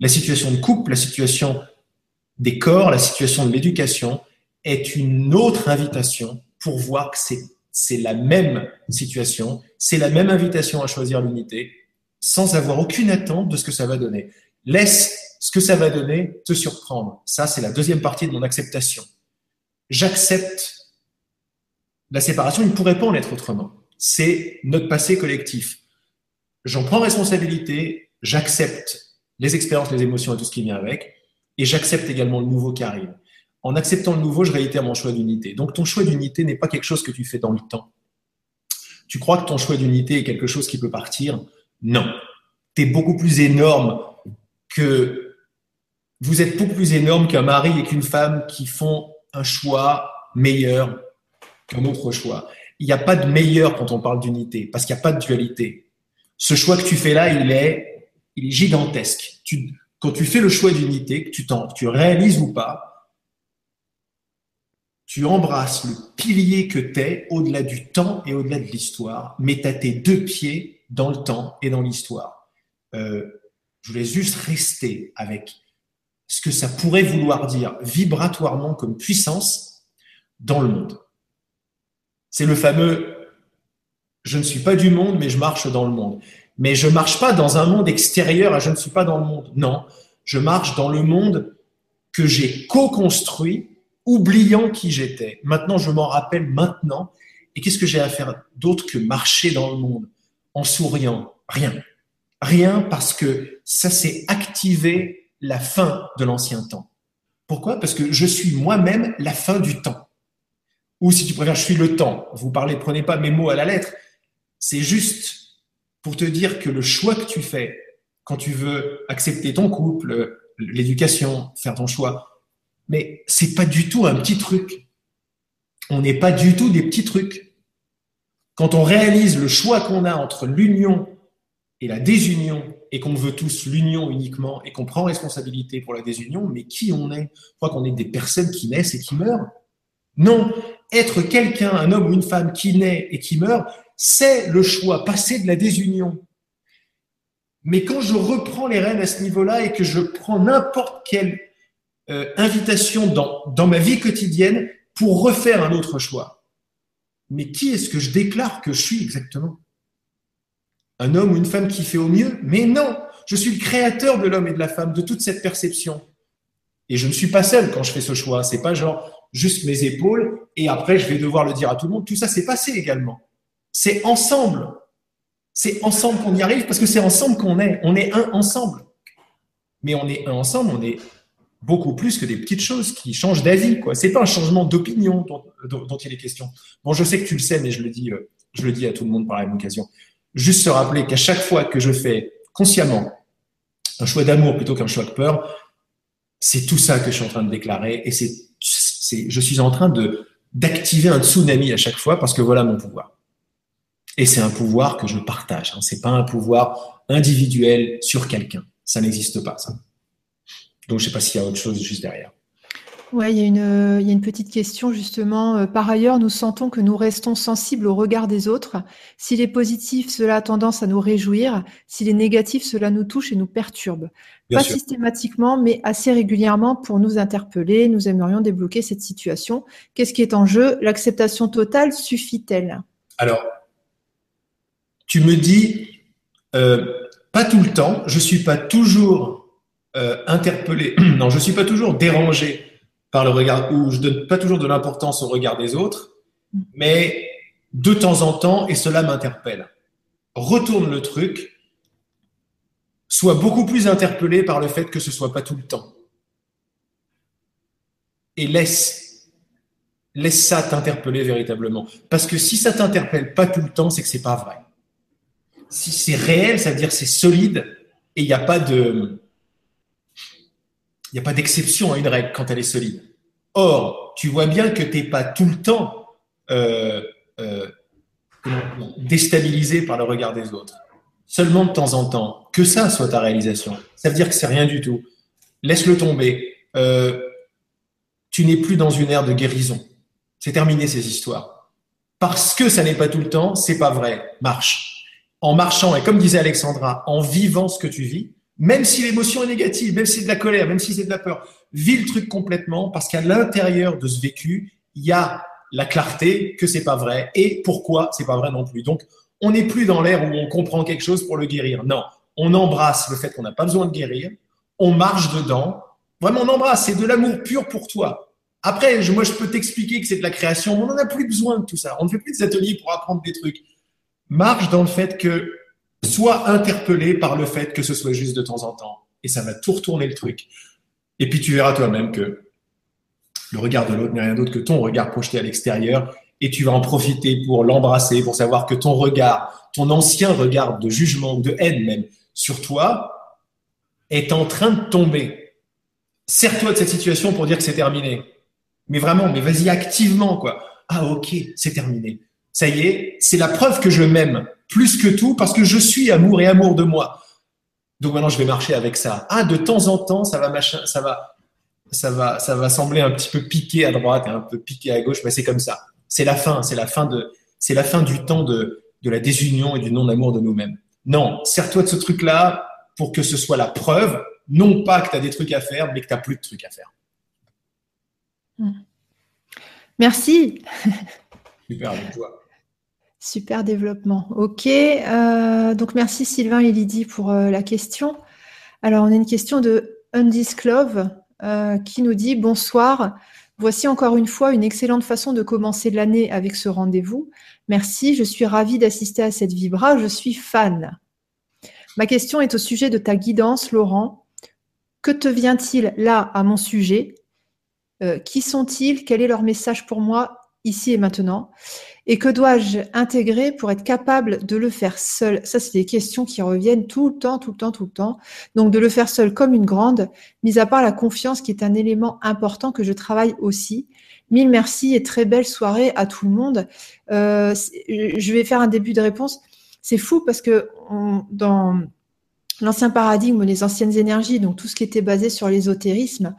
[SPEAKER 2] La situation de couple, la situation des corps, la situation de l'éducation est une autre invitation pour voir que c'est la même situation, c'est la même invitation à choisir l'unité, sans avoir aucune attente de ce que ça va donner. Laisse ce que ça va donner te surprendre. Ça, c'est la deuxième partie de mon acceptation. J'accepte la séparation, il ne pourrait pas en être autrement. C'est notre passé collectif. J'en prends responsabilité, j'accepte les expériences, les émotions et tout ce qui vient avec, et j'accepte également le nouveau qui arrive en acceptant le nouveau, je réitère mon choix d'unité. Donc ton choix d'unité n'est pas quelque chose que tu fais dans le temps. Tu crois que ton choix d'unité est quelque chose qui peut partir? Non. Tu es beaucoup plus énorme que... Vous êtes beaucoup plus énorme qu'un mari et qu'une femme qui font un choix meilleur qu'un autre choix. Il n'y a pas de meilleur quand on parle d'unité, parce qu'il n'y a pas de dualité. Ce choix que tu fais là, il est, gigantesque. Quand tu fais le choix d'unité, que tu, tu réalises ou pas, tu embrasses le pilier que tu es au-delà du temps et au-delà de l'histoire, mais tu as tes deux pieds dans le temps et dans l'histoire. Euh, je voulais juste rester avec ce que ça pourrait vouloir dire vibratoirement comme puissance dans le monde. C'est le fameux je ne suis pas du monde, mais je marche dans le monde. Mais je marche pas dans un monde extérieur à je ne suis pas dans le monde. Non, je marche dans le monde que j'ai co-construit, oubliant qui j'étais. Maintenant, je m'en rappelle maintenant. Et qu'est-ce que j'ai à faire d'autre que marcher dans le monde en souriant? Rien. Rien parce que ça s'est activé la fin de l'ancien temps. Pourquoi? Parce que je suis moi-même la fin du temps. Ou si tu préfères, je suis le temps. Vous parlez, prenez pas mes mots à la lettre. C'est juste pour te dire que le choix que tu fais quand tu veux accepter ton couple, l'éducation, faire ton choix, mais c'est pas du tout un petit truc. On n'est pas du tout des petits trucs. Quand on réalise le choix qu'on a entre l'union et la désunion, et qu'on veut tous l'union uniquement, et qu'on prend responsabilité pour la désunion, mais qui on est? Je crois qu'on est des personnes qui naissent et qui meurent. Non, être quelqu'un, un homme ou une femme qui naît et qui meurt, c'est le choix, passer de la désunion. Mais quand je reprends les rênes à ce niveau-là et que je prends n'importe quelle euh, invitation dans, dans ma vie quotidienne pour refaire un autre choix, mais qui est-ce que je déclare que je suis exactement? Un homme ou une femme qui fait au mieux Mais non, je suis le créateur de l'homme et de la femme, de toute cette perception. Et je ne suis pas seul quand je fais ce choix. C'est pas genre, juste mes épaules et après je vais devoir le dire à tout le monde. Tout ça, c'est passé également. C'est ensemble. C'est ensemble qu'on y arrive parce que c'est ensemble qu'on est. On est un ensemble. Mais on est un ensemble, on est beaucoup plus que des petites choses qui changent d'avis. Ce n'est pas un changement d'opinion dont, il est question. Bon, je sais que tu le sais, mais je le dis, euh, je le dis à tout le monde par la même occasion. Juste se rappeler qu'à chaque fois que je fais consciemment un choix d'amour plutôt qu'un choix de peur, c'est tout ça que je suis en train de déclarer et c'est je suis en train de d'activer un tsunami à chaque fois parce que voilà mon pouvoir. Et c'est un pouvoir que je partage. Hein. C'est pas un pouvoir individuel sur quelqu'un. Ça n'existe pas, ça. Donc, je sais pas s'il y a autre chose juste derrière.
[SPEAKER 1] Oui, il, y a une petite question justement. Euh, par ailleurs, nous sentons que nous restons sensibles au regard des autres. S'il est positif, cela a tendance à nous réjouir. S'il est négatif, cela nous touche et nous perturbe. Pas systématiquement, mais assez régulièrement pour nous interpeller. Nous aimerions débloquer cette situation. Qu'est-ce qui est en jeu? L'acceptation totale suffit-elle?
[SPEAKER 2] Alors, tu me dis, euh, pas tout le temps. Je suis pas toujours euh, interpellé. non, je suis pas toujours dérangé par le regard, ou je donne pas toujours de l'importance au regard des autres, mais de temps en temps, et cela m'interpelle. Retourne le truc, sois beaucoup plus interpellé par le fait que ce soit pas tout le temps. Et laisse, laisse ça t'interpeller véritablement. Parce que si ça t'interpelle pas tout le temps, c'est que c'est pas vrai. Si c'est réel, ça veut dire c'est solide et il n'y a pas de, il n'y a pas d'exception à une règle quand elle est solide. Or, tu vois bien que tu n'es pas tout le temps euh, euh, déstabilisé par le regard des autres. Seulement de temps en temps, que ça soit ta réalisation. Ça veut dire que c'est rien du tout. Laisse-le tomber. Euh, tu n'es plus dans une ère de guérison. C'est terminé ces histoires. Parce que ça n'est pas tout le temps, c'est pas vrai. Marche. En marchant, et comme disait Alexandra, en vivant ce que tu vis, même si l'émotion est négative, même si c'est de la colère, même si c'est de la peur, vis le truc complètement parce qu'à l'intérieur de ce vécu, il y a la clarté que c'est pas vrai et pourquoi c'est pas vrai non plus. Donc, on n'est plus dans l'ère où on comprend quelque chose pour le guérir. Non, on embrasse le fait qu'on n'a pas besoin de guérir, on marche dedans. Vraiment, on embrasse. C'est de l'amour pur pour toi. Après, moi, je peux t'expliquer que c'est de la création, mais on n'en a plus besoin de tout ça. On ne fait plus des ateliers pour apprendre des trucs. Marche dans le fait que sois interpellé par le fait que ce soit juste de temps en temps. Et ça va tout retourner le truc. Et puis tu verras toi-même que le regard de l'autre n'est rien d'autre que ton regard projeté à l'extérieur. Et tu vas en profiter pour l'embrasser, pour savoir que ton regard, ton ancien regard de jugement ou de haine même sur toi, est en train de tomber. Sers-toi de cette situation pour dire que c'est terminé. Mais vraiment, mais vas-y activement, quoi. Ah ok, c'est terminé. Ça y est, c'est la preuve que je m'aime plus que tout parce que je suis amour et amour de moi. Donc maintenant, je vais marcher avec ça. Ah, de temps en temps, ça va machin, ça va, ça va, ça va sembler un petit peu piqué à droite et un peu piqué à gauche, mais c'est comme ça. C'est la fin, c'est la fin de, c'est la fin du temps de, de la désunion et du non-amour de nous-mêmes. Non, sers-toi de ce truc-là pour que ce soit la preuve, non pas que tu as des trucs à faire, mais que tu n'as plus de trucs à faire.
[SPEAKER 1] Merci.
[SPEAKER 2] Super, avec toi.
[SPEAKER 1] Super développement. Ok. Euh, donc merci Sylvain et Lydie pour euh, la question. Alors on a une question de Undisclove euh, qui nous dit bonsoir. Voici encore une fois une excellente façon de commencer l'année avec ce rendez-vous. Merci, je suis ravie d'assister à cette vibra, je suis fan. Ma question est au sujet de ta guidance, Laurent. Que te vient-il là à mon sujet? Qui sont-ils? Quel est leur message pour moi ici et maintenant? Et que dois-je intégrer pour être capable de le faire seul? Ça, c'est des questions qui reviennent tout le temps, tout le temps, tout le temps. Donc, de le faire seul comme une grande, mis à part la confiance qui est un élément important que je travaille aussi. Mille merci et très belle soirée à tout le monde. Euh, je vais faire un début de réponse. C'est fou parce que dans l'ancien paradigme, les anciennes énergies, donc tout ce qui était basé sur l'ésotérisme,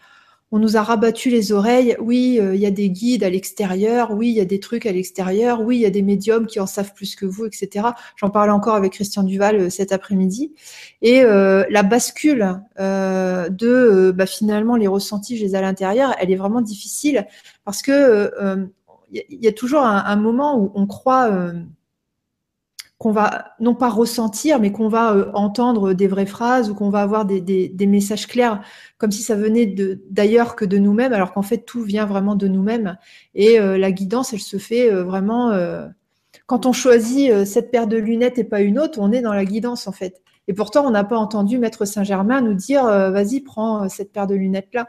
[SPEAKER 1] on nous a rabattu les oreilles. Oui, euh, il y a des guides à l'extérieur. Oui, il y a des trucs à l'extérieur. Oui, il y a des médiums qui en savent plus que vous, etc. J'en parlais encore avec Christian Duval euh, cet après-midi. Et euh, la bascule de bah, finalement les ressentis, je les ai à l'intérieur, elle est vraiment difficile parce que il y, a toujours un, moment où on croit qu'on va non pas ressentir, mais qu'on va euh, entendre des vraies phrases ou qu'on va avoir des, des, messages clairs, comme si ça venait d'ailleurs que de nous-mêmes, alors qu'en fait tout vient vraiment de nous-mêmes. Et euh, la guidance, elle se fait euh, vraiment quand on choisit cette paire de lunettes et pas une autre, on est dans la guidance en fait. Et pourtant, on n'a pas entendu Maître Saint-Germain nous dire vas-y, prends cette paire de lunettes là.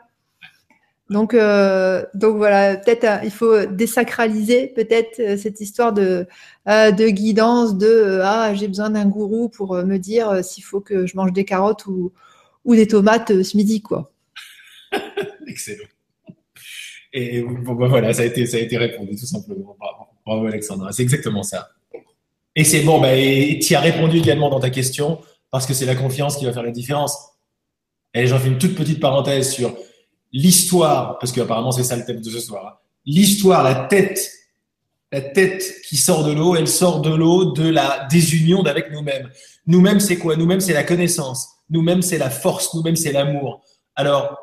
[SPEAKER 1] Donc, euh, donc voilà, peut-être euh, il faut désacraliser peut-être euh, cette histoire de, de guidance, de ah j'ai besoin d'un gourou pour me dire s'il faut que je mange des carottes ou, ou des tomates ce midi quoi.
[SPEAKER 2] Excellent. Et bah, voilà, ça a été ça a été répondu tout simplement. Bravo, Alexandra, c'est exactement ça. Et c'est bon, bah, tu as répondu également dans ta question parce que c'est la confiance qui va faire la différence. Et j'en fais une toute petite parenthèse sur l'histoire, parce qu'apparemment c'est ça le thème de ce soir, hein. l'histoire, la tête, la tête qui sort de l'eau, elle sort de l'eau de la désunion d'avec nous-mêmes. Nous-mêmes, c'est quoi? Nous-mêmes, c'est la connaissance. Nous-mêmes, c'est la force. Nous-mêmes, c'est l'amour. Alors,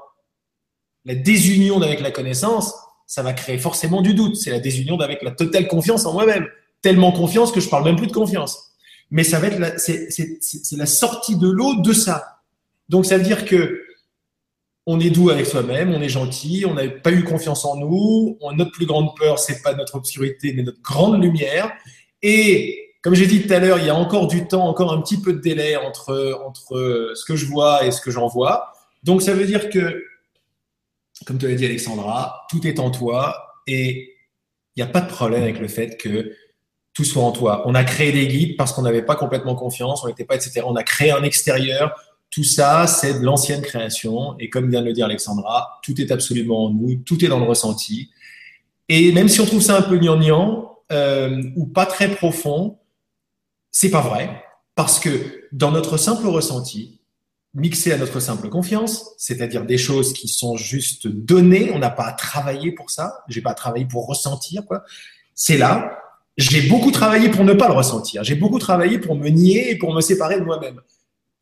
[SPEAKER 2] la désunion d'avec la connaissance, ça va créer forcément du doute. C'est la désunion d'avec la totale confiance en moi-même. Tellement confiance que je parle même plus de confiance. Mais ça va être c'est la sortie de l'eau de ça. Donc, ça veut dire que on est doux avec soi-même, on est gentil, on n'a pas eu confiance en nous, notre plus grande peur, c'est pas notre obscurité, mais notre grande lumière. Et comme j'ai dit tout à l'heure, il y a encore du temps, encore un petit peu de délai entre, entre ce que je vois et ce que j'en vois. Donc ça veut dire que, comme tu l'as dit Alexandra, tout est en toi et il n'y a pas de problème avec le fait que tout soit en toi. On a créé des guides parce qu'on n'avait pas complètement confiance, on n'était pas, etc. On a créé un extérieur tout ça, c'est de l'ancienne création. Et comme vient de le dire Alexandra, tout est absolument en nous, tout est dans le ressenti. Et même si on trouve ça un peu gnangnan euh, ou pas très profond, c'est pas vrai. Parce que dans notre simple ressenti, mixé à notre simple confiance, c'est-à-dire des choses qui sont juste données, on n'a pas à travailler pour ça, j'ai pas à travailler pour ressentir, quoi. C'est là. J'ai beaucoup travaillé pour ne pas le ressentir. J'ai beaucoup travaillé pour me nier et pour me séparer de moi-même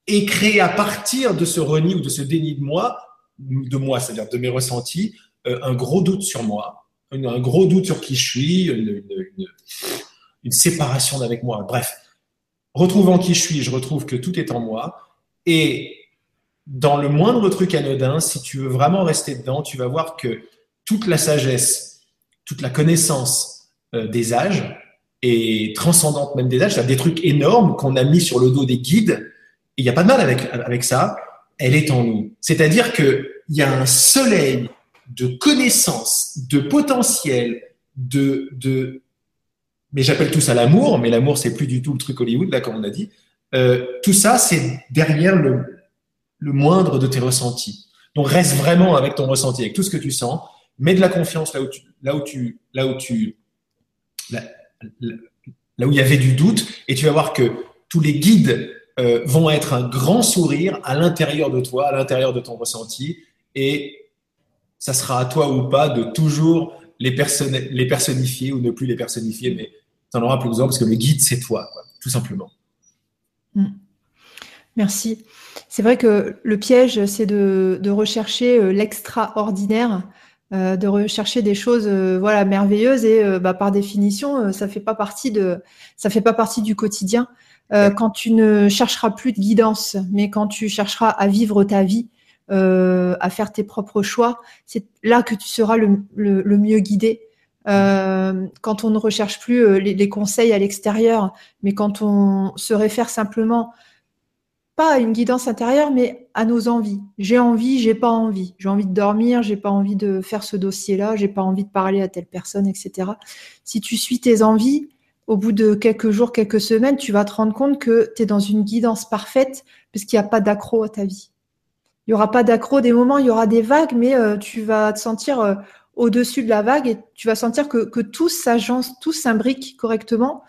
[SPEAKER 2] et créer à partir de ce reni ou de ce déni de moi, de moi, c'est-à-dire de mes ressentis, euh, un gros doute sur moi, un, gros doute sur qui je suis, une, une séparation d'avec moi. Bref, retrouvant qui je suis, je retrouve que tout est en moi. Et dans le moindre truc anodin, si tu veux vraiment rester dedans, tu vas voir que toute la sagesse, toute la connaissance euh, des âges, est transcendante même des âges, c'est des trucs énormes qu'on a mis sur le dos des guides, il n'y a pas de mal avec, avec ça, elle est en nous. C'est-à-dire qu'il y a un soleil de connaissances, de potentiel, de, de mais j'appelle tout ça l'amour, mais l'amour, c'est plus du tout le truc Hollywood, là, comme on a dit. Euh, tout ça, c'est derrière le, le moindre de tes ressentis. Donc, reste vraiment avec ton ressenti, avec tout ce que tu sens. Mets de la confiance là où tu, là où tu, là où tu, là, là où il y avait du doute, et tu vas voir que tous les guides euh, vont être un grand sourire à l'intérieur de toi, à l'intérieur de ton ressenti, et ça sera à toi ou pas de toujours les, personnifier ou ne plus les personnifier, mais tu n'en auras plus besoin parce que le guide, c'est toi, tout simplement.
[SPEAKER 1] Mm. Merci. C'est vrai que le piège, c'est de, rechercher euh, l'extraordinaire, euh, de rechercher des choses voilà merveilleuses et bah, par définition, ça fait pas partie de, ça fait pas partie du quotidien. Quand tu ne chercheras plus de guidance, mais quand tu chercheras à vivre ta vie, à faire tes propres choix, c'est là que tu seras le, mieux guidé. quand on ne recherche plus les conseils à l'extérieur, mais quand on se réfère simplement pas à une guidance intérieure, mais à nos envies. J'ai envie, j'ai pas envie. J'ai envie de dormir, j'ai pas envie de faire ce dossier-là, j'ai pas envie de parler à telle personne, etc. Si tu suis tes envies, au bout de quelques jours, quelques semaines, tu vas te rendre compte que tu es dans une guidance parfaite parce qu'il n'y a pas d'accro à ta vie. Il n'y aura pas d'accro des moments, il y aura des vagues, mais euh, tu vas te sentir euh, au-dessus de la vague et tu vas sentir que, tout s'agence, tout s'imbrique correctement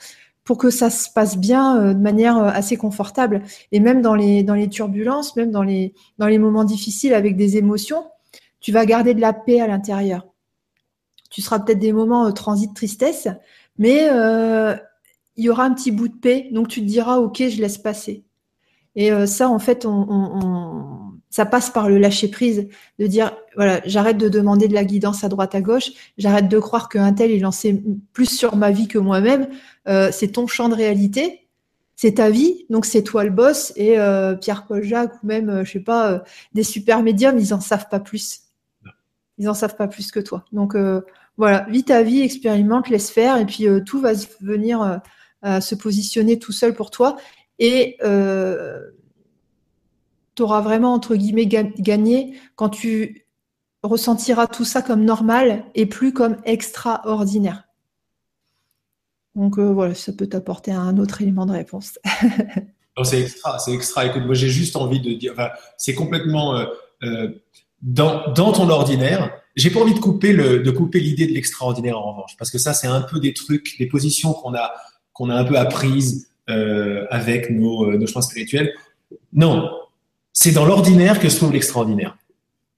[SPEAKER 1] pour que ça se passe bien euh, de manière assez confortable. Et même dans les, turbulences, même dans les, dans les moments difficiles avec des émotions, tu vas garder de la paix à l'intérieur. Tu seras peut-être des moments transit tristesse, mais il y aura un petit bout de paix, donc tu te diras, OK, je laisse passer. Et ça, en fait, on ça passe par le lâcher prise, de dire voilà, j'arrête de demander de la guidance à droite à gauche, j'arrête de croire qu'un tel est lancé plus sur ma vie que moi-même. Euh, c'est ton champ de réalité, c'est ta vie, donc c'est toi le boss. Et euh, Pierre-Paul Jacques ou même, euh, je sais pas, des super médiums, ils en savent pas plus. Ils en savent pas plus que toi. Donc voilà, vis ta vie, expérimente, laisse faire, et puis tout va venir se positionner tout seul pour toi. Et tu auras vraiment, entre guillemets, gagné quand tu ressentiras tout ça comme normal et plus comme extraordinaire. Donc euh, voilà, ça peut t'apporter un autre élément de réponse.
[SPEAKER 2] c'est extra, c'est extra. Écoute, moi j'ai juste envie de dire, c'est complètement euh, euh, dans, ton ordinaire. J'ai pas envie de couper le, de couper l'idée de l'extraordinaire en revanche, parce que ça c'est un peu des trucs, des positions qu'on a qu'on a un peu apprises avec nos, nos chemins spirituels. Non, c'est dans l'ordinaire que se trouve l'extraordinaire.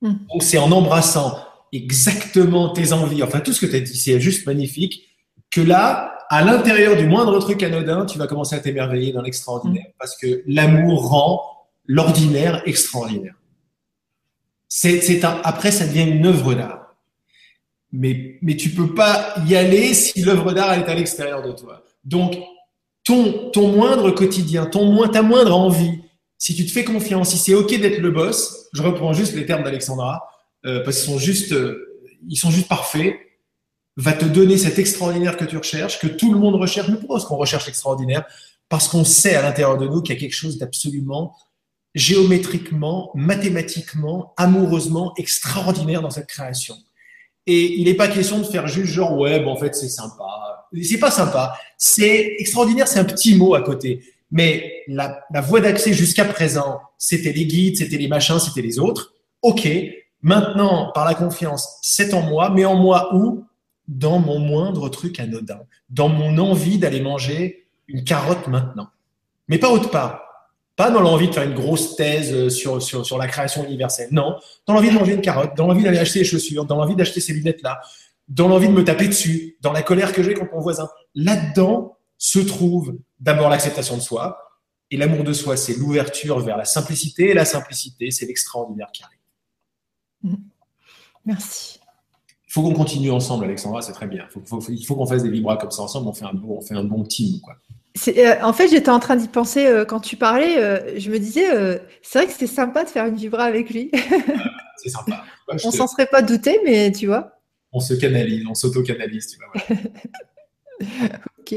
[SPEAKER 2] Hmm. Donc c'est en embrassant exactement tes envies, enfin tout ce que tu as dit, c'est juste magnifique, que là, à l'intérieur du moindre truc anodin, tu vas commencer à t'émerveiller dans l'extraordinaire. Hmm. Parce que l'amour rend l'ordinaire extraordinaire. C'est, après, ça devient une œuvre d'art. Mais, mais tu peux pas y aller si l'œuvre d'art est à l'extérieur de toi. Donc, ton, ton moindre quotidien, ton, ta moindre envie, si tu te fais confiance, si c'est OK d'être le boss, je reprends juste les termes d'Alexandra, euh, parce qu'ils sont juste, euh, ils sont juste parfaits, va te donner cet extraordinaire que tu recherches, que tout le monde recherche. Mais pourquoi est-ce qu'on recherche l'extraordinaire? Parce qu'on sait à l'intérieur de nous qu'il y a quelque chose d'absolument géométriquement, mathématiquement, amoureusement extraordinaire dans cette création. Et il n'est pas question de faire juste genre ouais, bon, en fait c'est sympa. C'est pas sympa. C'est extraordinaire, c'est un petit mot à côté. Mais la, la voie d'accès jusqu'à présent, c'était les guides, c'était les machins, c'était les autres. OK, maintenant, par la confiance, c'est en moi, mais en moi où? Dans mon moindre truc anodin, dans mon envie d'aller manger une carotte maintenant. Mais pas autre part. Pas dans l'envie de faire une grosse thèse euh, sur, sur, sur la création universelle. Non, dans l'envie de manger une carotte, dans l'envie d'aller acheter des chaussures, dans l'envie d'acheter ces lunettes-là, dans l'envie de me taper dessus, dans la colère que j'ai contre mon voisin. Là-dedans, se trouve d'abord l'acceptation de soi. Et l'amour de soi, c'est l'ouverture vers la simplicité. Et la simplicité, c'est l'extraordinaire qui arrive.
[SPEAKER 1] Mm. Merci.
[SPEAKER 2] Il faut qu'on continue ensemble, Alexandra, c'est très bien. il faut qu'on fasse des vibras comme ça ensemble, on fait un bon, on fait un bon team. Quoi.
[SPEAKER 1] Euh, en fait, j'étais en train d'y penser euh, quand tu parlais. Euh, je me disais, c'est vrai que c'était sympa de faire une vibra avec lui.
[SPEAKER 2] c'est sympa.
[SPEAKER 1] on s'en serait pas douté, mais tu vois.
[SPEAKER 2] On se canalise, on s'auto-canalise, tu vois.
[SPEAKER 1] ok.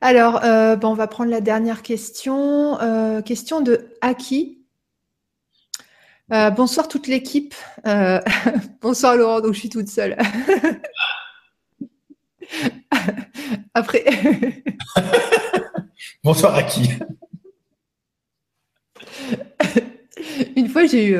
[SPEAKER 1] Alors, euh, on va prendre la dernière question. Question de Aki. Bonsoir toute l'équipe. bonsoir Laurent, donc je suis toute seule. Après.
[SPEAKER 2] bonsoir Aki.
[SPEAKER 1] Une fois, j'ai eu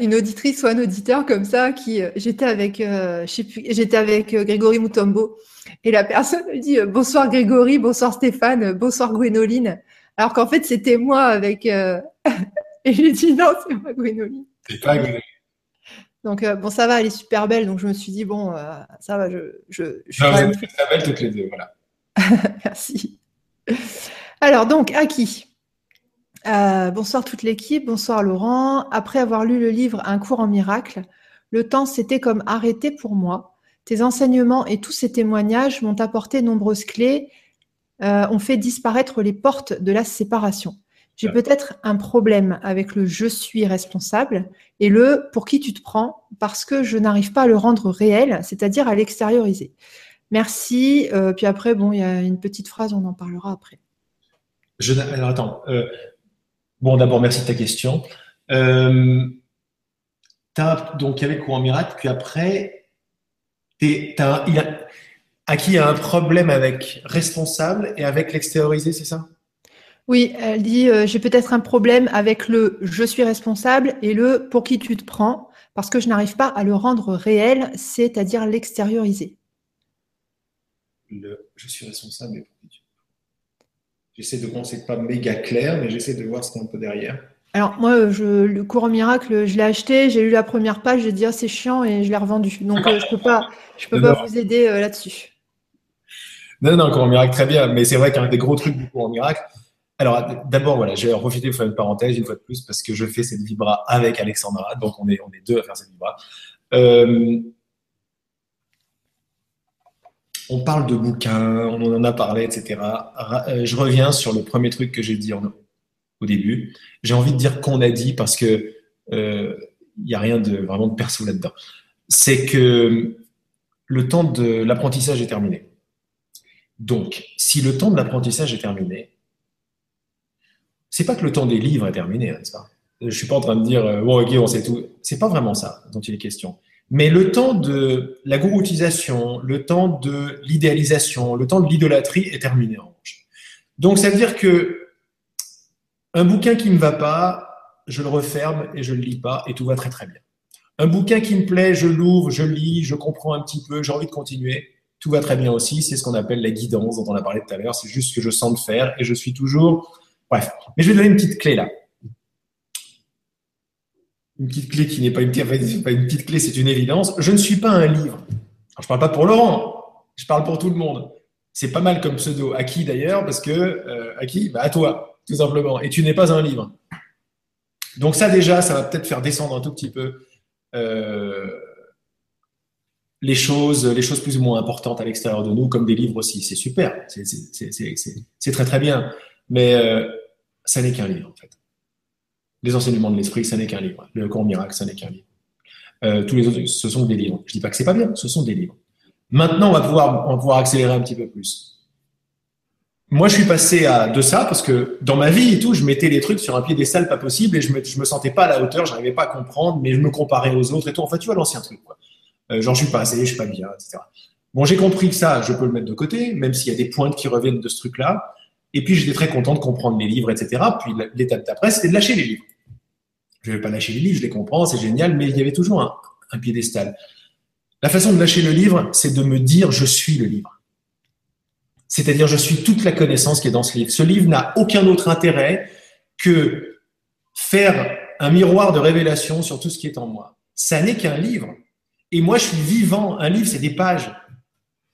[SPEAKER 1] une auditrice ou un auditeur comme ça qui, j'étais avec, j'étais avec Grégory Moutombo et la personne me dit euh, bonsoir Grégory, bonsoir Stéphane, bonsoir Gwénoline. Alors qu'en fait, c'était moi avec. Euh, et j'ai dit non, c'est pas Gwénoline.
[SPEAKER 2] C'est pas Gwénoline.
[SPEAKER 1] Donc, euh, bon, ça va, elle est super belle. Donc, je me suis dit, bon, euh, ça va, je. je,
[SPEAKER 2] je non, vous êtes très belles toutes les deux, voilà.
[SPEAKER 1] Merci. Alors, donc, à qui? Bonsoir toute l'équipe, bonsoir Laurent. Après avoir lu le livre Un cours en miracle, le temps s'était comme arrêté pour moi. Tes enseignements et tous ces témoignages m'ont apporté nombreuses clés, euh, ont fait disparaître les portes de la séparation. J'ai peut-être un problème avec le je suis responsable et le pour qui tu te prends parce que je n'arrive pas à le rendre réel, c'est-à-dire à, l'extérioriser. Merci. Euh, puis après, bon, il y a une petite phrase, on en parlera après.
[SPEAKER 2] Je, alors attends. Euh, bon, d'abord, merci de ta question. Euh, donc, il y avait le courant miracle, puis après, il a, à qui a un problème avec responsable et avec l'extérioriser, c'est ça?
[SPEAKER 1] Oui, elle dit euh, j'ai peut-être un problème avec le je suis responsable et le pour qui tu te prends, parce que je n'arrive pas à le rendre réel, c'est-à-dire l'extérioriser.
[SPEAKER 2] Le je suis responsable et pour qui tu te prends. J'essaie de voir, c'est pas méga clair, mais j'essaie de voir ce qu'il y a un peu derrière.
[SPEAKER 1] Alors moi, je, le cours en miracle, je l'ai acheté, j'ai lu la première page, j'ai dit ah, c'est chiant et je l'ai revendu. Donc euh, je peux pas, je peux pas vous aider euh, là-dessus.
[SPEAKER 2] Non, non, cours en miracle, très bien. Mais c'est vrai qu'un des gros trucs du cours en miracle. Alors d'abord, voilà, j'ai profité de faire une parenthèse une fois de plus parce que je fais cette vibra avec Alexandra, donc on est on est deux à faire cette vibra. Euh, on parle de bouquins, on en a parlé, etc. Je reviens sur le premier truc que j'ai dit en, au début. J'ai envie de dire qu'on a dit parce que il euh, n'y a rien de vraiment de perso là-dedans. C'est que le temps de l'apprentissage est terminé. Donc, si le temps de l'apprentissage est terminé, c'est pas que le temps des livres est terminé, n'est-ce pas? Je suis pas en train de dire euh, bon ok on sait tout. C'est pas vraiment ça dont il est question. Mais le temps de la gouroutisation, le temps de l'idéalisation, le temps de l'idolâtrie est terminé en revanche. Donc ça veut dire que un bouquin qui me va pas, je le referme et je le lis pas et tout va très très bien. Un bouquin qui me plaît, je l'ouvre, je lis, je comprends un petit peu, j'ai envie de continuer, tout va très bien aussi. C'est ce qu'on appelle la guidance dont on a parlé tout à l'heure. C'est juste ce que je sens de faire et je suis toujours. Bref. Mais je vais donner une petite clé là. Une petite clé qui n'est pas une, petite clé, c'est une évidence. Je ne suis pas un livre. Alors, je parle pas pour Laurent, je parle pour tout le monde. C'est pas mal comme pseudo. À qui d'ailleurs? Parce que euh, à qui? Bah, À toi tout simplement. Et tu n'es pas un livre. Donc ça déjà, ça va peut-être faire descendre un tout petit peu euh, les choses, les choses plus ou moins importantes à l'extérieur de nous, comme des livres aussi. C'est super, c'est très très bien. Mais euh, ça n'est qu'un livre en fait. Les enseignements de l'esprit, ça n'est qu'un livre. Le cours miracle, ça n'est qu'un livre. Euh, tous les autres, ce sont des livres. Je dis pas que c'est pas bien, ce sont des livres. Maintenant, on va pouvoir, accélérer un petit peu plus moi, je suis passé à de ça parce que dans ma vie et tout, je mettais les trucs sur un piédestal pas possible et je me, me sentais pas à la hauteur, j'arrivais pas à comprendre, mais je me comparais aux autres et tout. En fait, tu vois l'ancien truc, quoi. Euh, genre, je suis pas assez, je suis pas bien, etc. Bon, j'ai compris que ça, je peux le mettre de côté, même s'il y a des pointes qui reviennent de ce truc-là. Et puis, j'étais très content de comprendre les livres, etc. Puis, l'étape d'après, c'était de lâcher les livres. Je vais pas lâcher les livres, je les comprends, c'est génial, mais il y avait toujours un, un piédestal. La façon de lâcher le livre, c'est de me dire, je suis le livre. C'est-à-dire, je suis toute la connaissance qui est dans ce livre. Ce livre n'a aucun autre intérêt que faire un miroir de révélation sur tout ce qui est en moi. Ça n'est qu'un livre. Et moi, je suis vivant. Un livre, c'est des pages.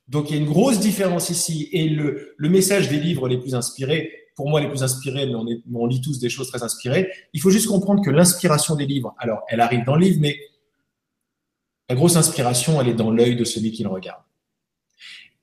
[SPEAKER 2] Donc, il y a une grosse différence ici. Et le, message des livres les plus inspirés, pour moi, les plus inspirés, mais on, lit tous des choses très inspirées, il faut juste comprendre que l'inspiration des livres, alors, elle arrive dans le livre, mais la grosse inspiration, elle est dans l'œil de celui qui le regarde.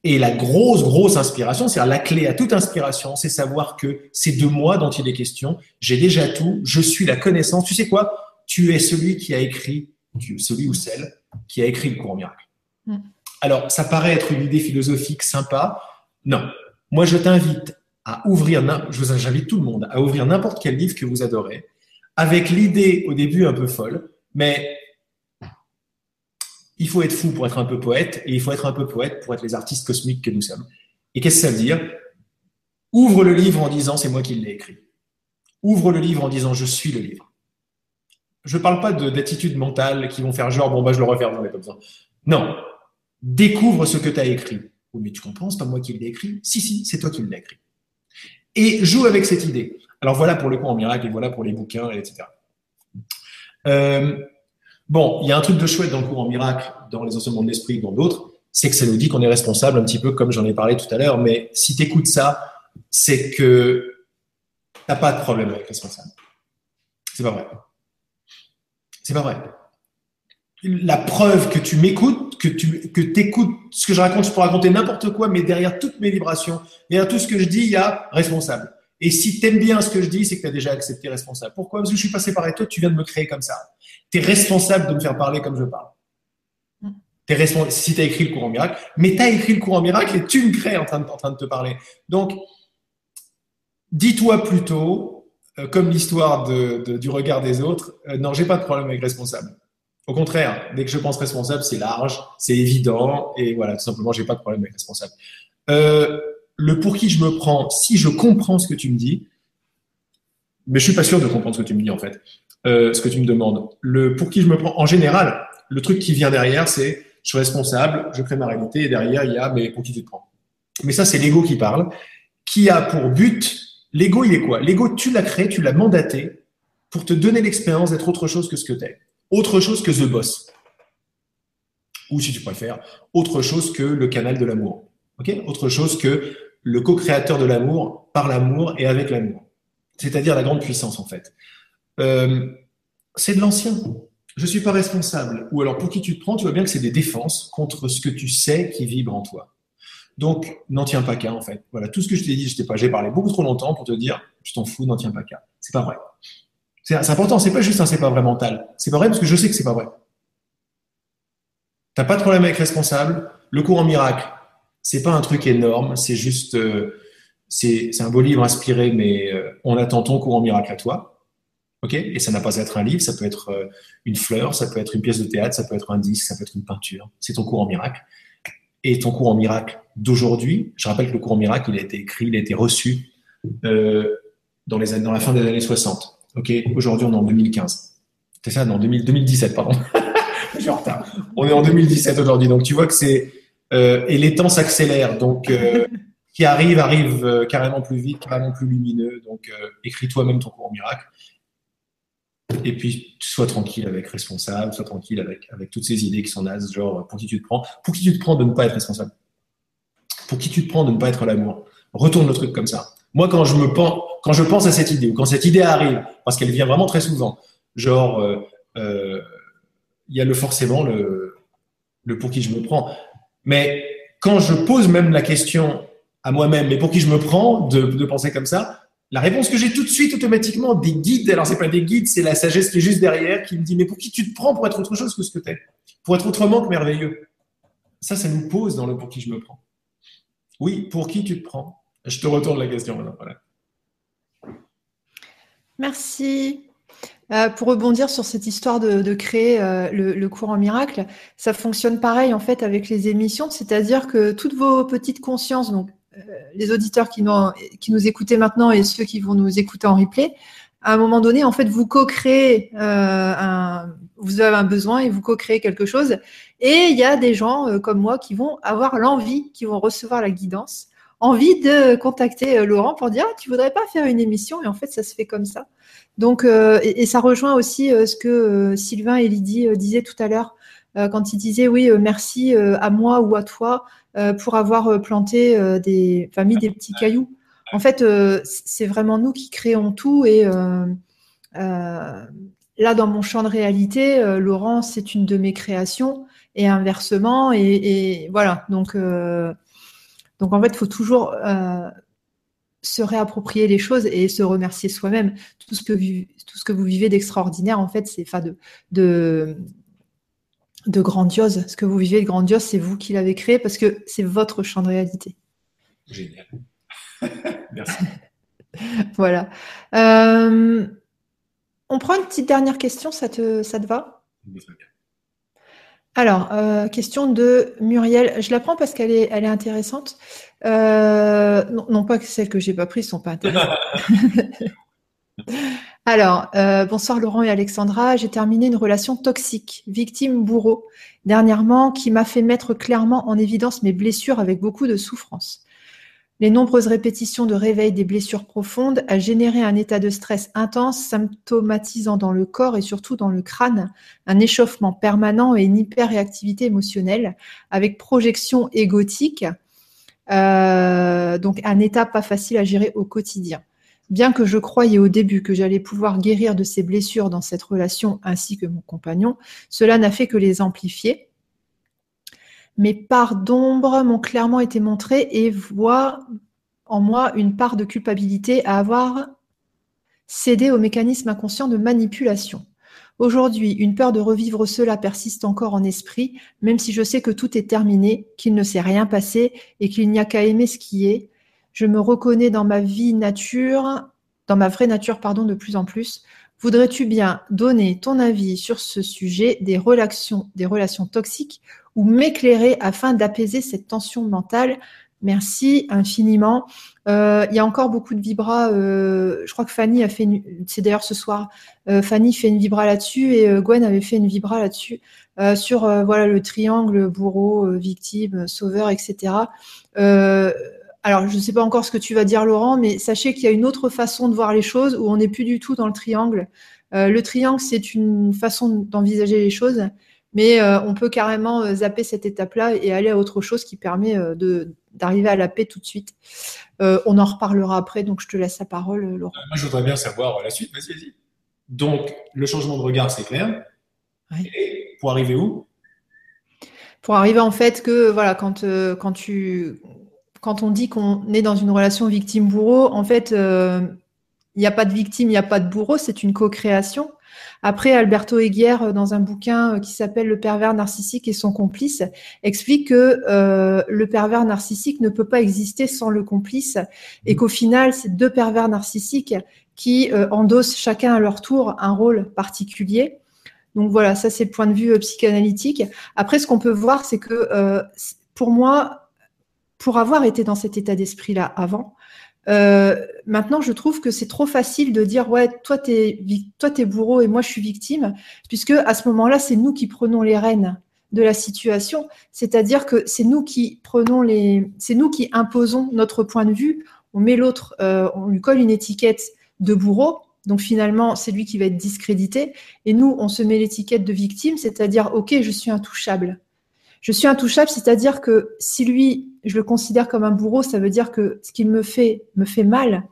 [SPEAKER 2] Et la grosse, grosse inspiration, c'est-à-dire la clé à toute inspiration, c'est savoir que c'est de moi dont il est question. J'ai déjà tout. Je suis la connaissance. Tu sais quoi? Tu es celui qui a écrit, celui ou celle qui a écrit le cours miracle. Mm. Alors, ça paraît être une idée philosophique sympa. Non. Moi, je t'invite à ouvrir, j'invite tout le monde à ouvrir n'importe quel livre que vous adorez, avec l'idée au début un peu folle, mais il faut être fou pour être un peu poète et il faut être un peu poète pour être les artistes cosmiques que nous sommes. Et qu'est-ce que ça veut dire? Ouvre le livre en disant c'est moi qui l'ai écrit. Ouvre le livre en disant je suis le livre. Je ne parle pas d'attitudes mentales qui vont faire genre bon bah je le referme, j'en ai pas besoin. Non. Découvre ce que tu as écrit. Oui, mais tu comprends, c'est pas moi qui l'ai écrit. Si, si, c'est toi qui l'as écrit. Et joue avec cette idée. Alors voilà pour le cours en miracle et voilà pour les bouquins, etc. Euh, bon, il y a un truc de chouette dans le cours en miracle, dans les enseignements de l'esprit, dans d'autres, c'est que ça nous dit qu'on est responsable un petit peu comme j'en ai parlé tout à l'heure, mais si tu écoutes ça, c'est que t'as pas de problème avec responsable. C'est pas vrai. C'est pas vrai. La preuve que tu m'écoutes, que tu que écoutes ce que je raconte, je peux raconter n'importe quoi, mais derrière toutes mes vibrations, derrière tout ce que je dis, il y a responsable. Et si tu aimes bien ce que je dis, c'est que tu as déjà accepté responsable. Pourquoi? Parce que je suis passé par toi, tu viens de me créer comme ça. Tu es responsable de me faire parler comme je parle. Es responsable, si tu as écrit le courant miracle, mais tu as écrit le courant miracle et tu me crées en train de, en train de te parler. Donc, dis-toi plutôt, euh, comme l'histoire de, du regard des autres, euh, non, j'ai pas de problème avec responsable. Au contraire, dès que je pense responsable, c'est large, c'est évident, et voilà, tout simplement, j'ai pas de problème avec responsable. Euh, le pour qui je me prends, si je comprends ce que tu me dis, mais je suis pas sûr de comprendre ce que tu me dis en fait, euh, ce que tu me demandes. Le pour qui je me prends, en général, le truc qui vient derrière, c'est je suis responsable, je crée ma réalité, et derrière il y a mais pour qui tu te prends. Mais ça, c'est l'ego qui parle, qui a pour but, l'ego il est quoi? L'ego, tu l'as créé, tu l'as mandaté pour te donner l'expérience d'être autre chose que ce que tu es, autre chose que the boss, ou si tu préfères, autre chose que le canal de l'amour. Autre chose que le co-créateur de l'amour par l'amour et avec l'amour. C'est-à-dire la grande puissance, en fait. Euh, c'est de l'ancien. Je suis pas responsable. Ou alors, pour qui tu te prends, tu vois bien que c'est des défenses contre ce que tu sais qui vibre en toi. Donc, n'en tiens pas qu'à, en fait. Voilà, tout ce que je t'ai dit, je t'ai pas, j'ai parlé beaucoup trop longtemps pour te dire, je t'en fous, n'en tiens pas qu'à. C'est pas vrai. C'est important, c'est pas juste un c'est pas vrai mental. C'est pas vrai parce que je sais que c'est pas vrai. T'as pas de problème avec responsable. Le cours en miracle, c'est pas un truc énorme, c'est juste, euh, c'est un beau livre inspiré, mais euh, on attend ton courant miracle à toi. Et ça n'a pas à être un livre, ça peut être euh, une fleur, ça peut être une pièce de théâtre, ça peut être un disque, ça peut être une peinture. C'est ton courant miracle. Et ton courant miracle d'aujourd'hui, je rappelle que le courant miracle, il a été écrit, il a été reçu dans la fin des années 60. Ok Aujourd'hui, on est en 2015. C'est ça, non, 2017, pardon. je suis en retard. On est en 2017 aujourd'hui, donc tu vois que c'est euh, et les temps s'accélèrent. Donc, euh, qui arrive, arrive euh, carrément plus vite, carrément plus lumineux. Donc, écris toi-même ton cours miracle. Et puis, sois tranquille avec responsable, sois tranquille avec, avec toutes ces idées qui sont nazes, genre, pour qui tu te prends Pour qui tu te prends de ne pas être responsable Pour qui tu te prends de ne pas être l'amour Retourne le truc comme ça. Moi, quand je, me pense, quand je pense à cette idée, ou quand cette idée arrive, parce qu'elle vient vraiment très souvent, genre, il y a le forcément le, pour qui je me prends. Mais quand je pose même la question à moi-même, mais pour qui je me prends de, penser comme ça, la réponse que j'ai tout de suite automatiquement, des guides, alors c'est pas des guides, c'est la sagesse qui est juste derrière, qui me dit, mais pour qui tu te prends pour être autre chose que ce que tu es Pour être autrement que merveilleux Ça, ça nous pose dans le pour qui je me prends. Oui, pour qui tu te prends? Je te retourne la question maintenant. Voilà.
[SPEAKER 1] Merci. Euh, pour rebondir sur cette histoire de, créer euh, le, cours en miracle, ça fonctionne pareil en fait avec les émissions, c'est-à-dire que toutes vos petites consciences, donc euh, les auditeurs qui nous, écoutaient maintenant et ceux qui vont nous écouter en replay, à un moment donné, en fait, vous co-créez vous avez un besoin et vous co-créez quelque chose. Et il y a des gens comme moi qui vont avoir l'envie, qui vont recevoir la guidance, envie de contacter Laurent pour dire ah, tu voudrais pas faire une émission? Et en fait ça se fait comme ça. Donc, euh, et, ça rejoint aussi euh, ce que euh, Sylvain et Lydie disaient tout à l'heure quand ils disaient oui, merci à moi ou à toi pour avoir planté des, mis des petits cailloux. En fait, c'est vraiment nous qui créons tout et là, dans mon champ de réalité, Laurent, c'est une de mes créations et inversement. Et, voilà. Donc, donc en fait, il faut toujours se réapproprier les choses et se remercier soi-même. Tout ce que, tout ce que vous vivez d'extraordinaire, en fait, c'est de, de, de grandiose. Ce que vous vivez de grandiose, c'est vous qui l'avez créé parce que c'est votre champ de réalité.
[SPEAKER 2] Génial. Merci.
[SPEAKER 1] voilà. Euh, on prend une petite dernière question, ça te, ça te va? Alors, euh, question de Muriel. Je la prends parce qu'elle est, elle est intéressante. Euh, non, pas que celles que j'ai pas prises sont pas intéressantes. Alors, euh, bonsoir Laurent et Alexandra. J'ai terminé une relation toxique, victime-bourreau, dernièrement, qui m'a fait mettre clairement en évidence mes blessures avec beaucoup de souffrance. Les nombreuses répétitions de réveil des blessures profondes a généré un état de stress intense, symptomatisant dans le corps et surtout dans le crâne un échauffement permanent et une hyperréactivité émotionnelle, avec projection égotique, euh, donc un état pas facile à gérer au quotidien. Bien que je croyais au début que j'allais pouvoir guérir de ces blessures dans cette relation ainsi que mon compagnon, cela n'a fait que les amplifier. Mes parts d'ombre m'ont clairement été montrées et voient en moi une part de culpabilité à avoir cédé au mécanisme inconscient de manipulation. Aujourd'hui, une peur de revivre cela persiste encore en esprit, même si je sais que tout est terminé, qu'il ne s'est rien passé et qu'il n'y a qu'à aimer ce qui est, je me reconnais dans ma vie nature, dans ma vraie nature, pardon, de plus en plus. Voudrais-tu bien donner ton avis sur ce sujet des relations, des relations toxiques ou m'éclairer afin d'apaiser cette tension mentale Merci infiniment. Euh, il y a encore beaucoup de vibras. Euh, je crois que Fanny a fait, c'est d'ailleurs ce soir, euh, Fanny fait une vibra là-dessus et Gwen avait fait une vibra là-dessus sur voilà le triangle bourreau, victime, sauveur, etc. Alors, je ne sais pas encore ce que tu vas dire, Laurent, mais sachez qu'il y a une autre façon de voir les choses où on n'est plus du tout dans le triangle. Le triangle, c'est une façon d'envisager les choses, mais euh, on peut carrément euh, zapper cette étape-là et aller à autre chose qui permet d'arriver à la paix tout de suite. on en reparlera après, donc je te laisse la parole, Laurent.
[SPEAKER 2] Moi, je voudrais bien savoir la suite. Vas-y, vas-y. Donc, le changement de regard, c'est clair. Et pour arriver où?
[SPEAKER 1] Pour arriver en fait que, voilà, quand, quand tu quand on dit qu'on est dans une relation victime-bourreau, en fait, euh, il n'y a pas de victime, il n'y a pas de bourreau, c'est une co-création. Après, Alberto Heguier, euh, dans un bouquin euh, qui s'appelle Le pervers narcissique et son complice, explique que le pervers narcissique ne peut pas exister sans le complice et qu'au final, c'est deux pervers narcissiques qui endossent chacun à leur tour un rôle particulier. Donc voilà, ça c'est le point de vue psychanalytique. Après, ce qu'on peut voir, c'est que pour moi, pour avoir été dans cet état d'esprit-là avant. Euh, maintenant, je trouve que c'est trop facile de dire ouais, toi t'es toi t'es bourreau et moi je suis victime, puisque à ce moment-là, c'est nous qui prenons les rênes de la situation, c'est-à-dire que c'est nous qui prenons les, c'est nous qui imposons notre point de vue. On met l'autre, euh, on lui colle une étiquette de bourreau, donc finalement c'est lui qui va être discrédité, et nous on se met l'étiquette de victime, c'est-à-dire ok, je suis intouchable. Je suis intouchable, c'est-à-dire que si lui, je le considère comme un bourreau, ça veut dire que ce qu'il me fait me fait mal.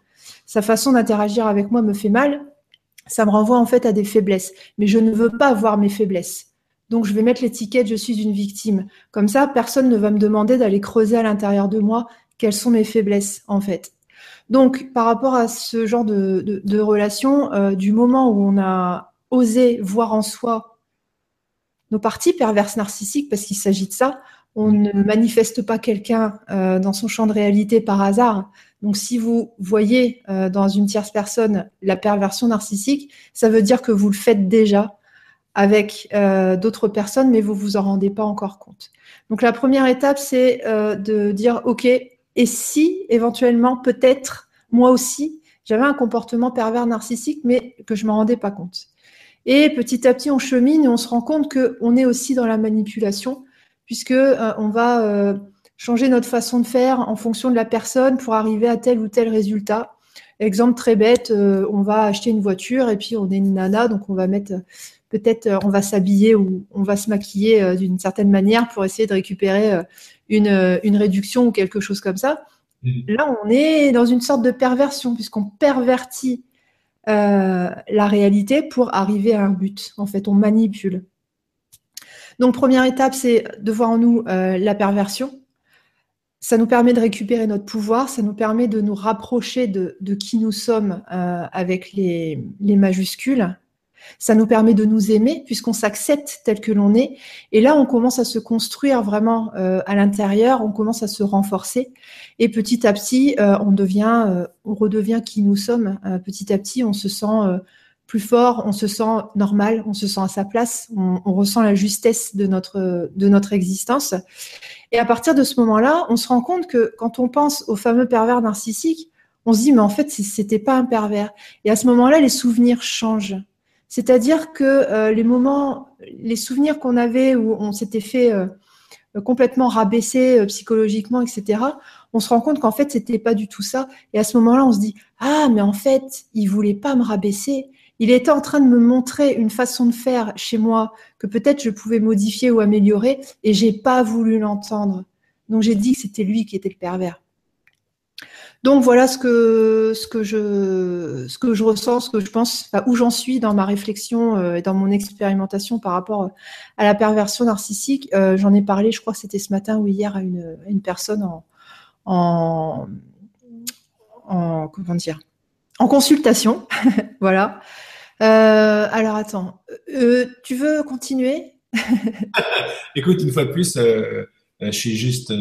[SPEAKER 1] Sa façon d'interagir avec moi me fait mal. Ça me renvoie en fait à des faiblesses. Mais je ne veux pas voir mes faiblesses. Donc je vais mettre l'étiquette je suis une victime. Comme ça, personne ne va me demander d'aller creuser à l'intérieur de moi quelles sont mes faiblesses en fait. Donc par rapport à ce genre de, relation, euh, du moment où on a osé voir en soi nos parties perverses narcissiques, parce qu'il s'agit de ça, on ne manifeste pas quelqu'un euh, dans son champ de réalité par hasard. Donc si vous voyez euh, dans une tierce personne la perversion narcissique, ça veut dire que vous le faites déjà avec euh, d'autres personnes, mais vous vous en rendez pas encore compte. Donc la première étape, c'est de dire, OK, et si éventuellement, peut-être, moi aussi, j'avais un comportement pervers narcissique, mais que je ne m'en rendais pas compte. Et petit à petit, on chemine et on se rend compte qu'on est aussi dans la manipulation, puisque euh, on va euh, changer notre façon de faire en fonction de la personne pour arriver à tel ou tel résultat. Exemple très bête, euh, on va acheter une voiture et puis on est une nana, donc on va mettre peut-être on va s'habiller ou on va se maquiller d'une certaine manière pour essayer de récupérer une, une réduction ou quelque chose comme ça. Mmh. Là, on est dans une sorte de perversion puisqu'on pervertit euh, la réalité pour arriver à un but. En fait, on manipule. Donc, première étape, c'est de voir en nous euh, la perversion. Ça nous permet de récupérer notre pouvoir, ça nous permet de nous rapprocher de, qui nous sommes euh, avec les majuscules, ça nous permet de nous aimer puisqu'on s'accepte tel que l'on est. Et là, on commence à se construire vraiment euh, à l'intérieur, on commence à se renforcer. Et petit à petit, euh, on devient, euh, on redevient qui nous sommes. petit à petit, on se sent plus fort, on se sent normal, on se sent à sa place, on, on, ressent la justesse de notre, de notre existence. Et à partir de ce moment-là, on se rend compte que quand on pense au fameux pervers narcissique, on se dit, mais en fait, c'était pas un pervers. Et à ce moment-là, les souvenirs changent. C'est-à-dire que euh, les moments, les souvenirs qu'on avait où on s'était fait euh, complètement rabaisser euh, psychologiquement, etc., on se rend compte qu'en fait, c'était pas du tout ça. Et à ce moment-là, on se dit, ah, mais en fait, il voulait pas me rabaisser. Il était en train de me montrer une façon de faire chez moi que peut-être je pouvais modifier ou améliorer et j'ai pas voulu l'entendre. Donc j'ai dit que c'était lui qui était le pervers. Donc voilà ce que, ce que, je, ce que je ressens, ce que je pense, où j'en suis dans ma réflexion euh, et dans mon expérimentation par rapport à la perversion narcissique. Euh, j'en ai parlé, je crois que c'était ce matin ou hier, à une, une personne en, en, en, comment dire, en consultation. voilà. Euh, alors attends, tu veux continuer?
[SPEAKER 2] Écoute, une fois de plus, je suis juste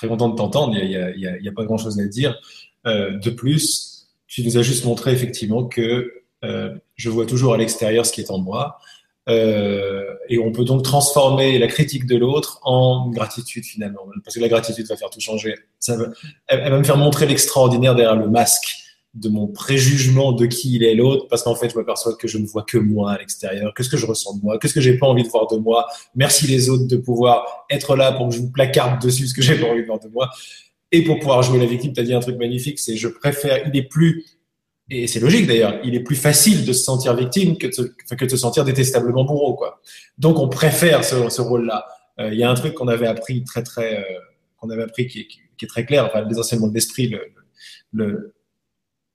[SPEAKER 2] très content de t'entendre. Il n'y a, pas grand-chose à dire. Euh, de plus, tu nous as juste montré effectivement que euh, je vois toujours à l'extérieur ce qui est en moi. Euh, et on peut donc transformer la critique de l'autre en gratitude finalement. Parce que la gratitude va faire tout changer. Ça elle va me faire montrer l'extraordinaire derrière le masque de mon préjugement de qui il est l'autre, parce qu'en fait, je m'aperçois que je ne vois que moi à l'extérieur, que ce que je ressens de moi, que ce que j'ai pas envie de voir de moi. Merci les autres de pouvoir être là pour que je vous placarde dessus ce que j'ai pas envie de voir de moi. Et pour pouvoir jouer la victime, tu as dit un truc magnifique, c'est je préfère, il est plus, et c'est logique d'ailleurs, il est plus facile de se sentir victime que de, que de se sentir détestablement bourreau, quoi. Donc on préfère ce, rôle-là. Euh, il y a un truc qu'on avait appris très, très, euh, qu'on avait appris qui, qui, est très clair, enfin, les enseignements de l'esprit, le, le le,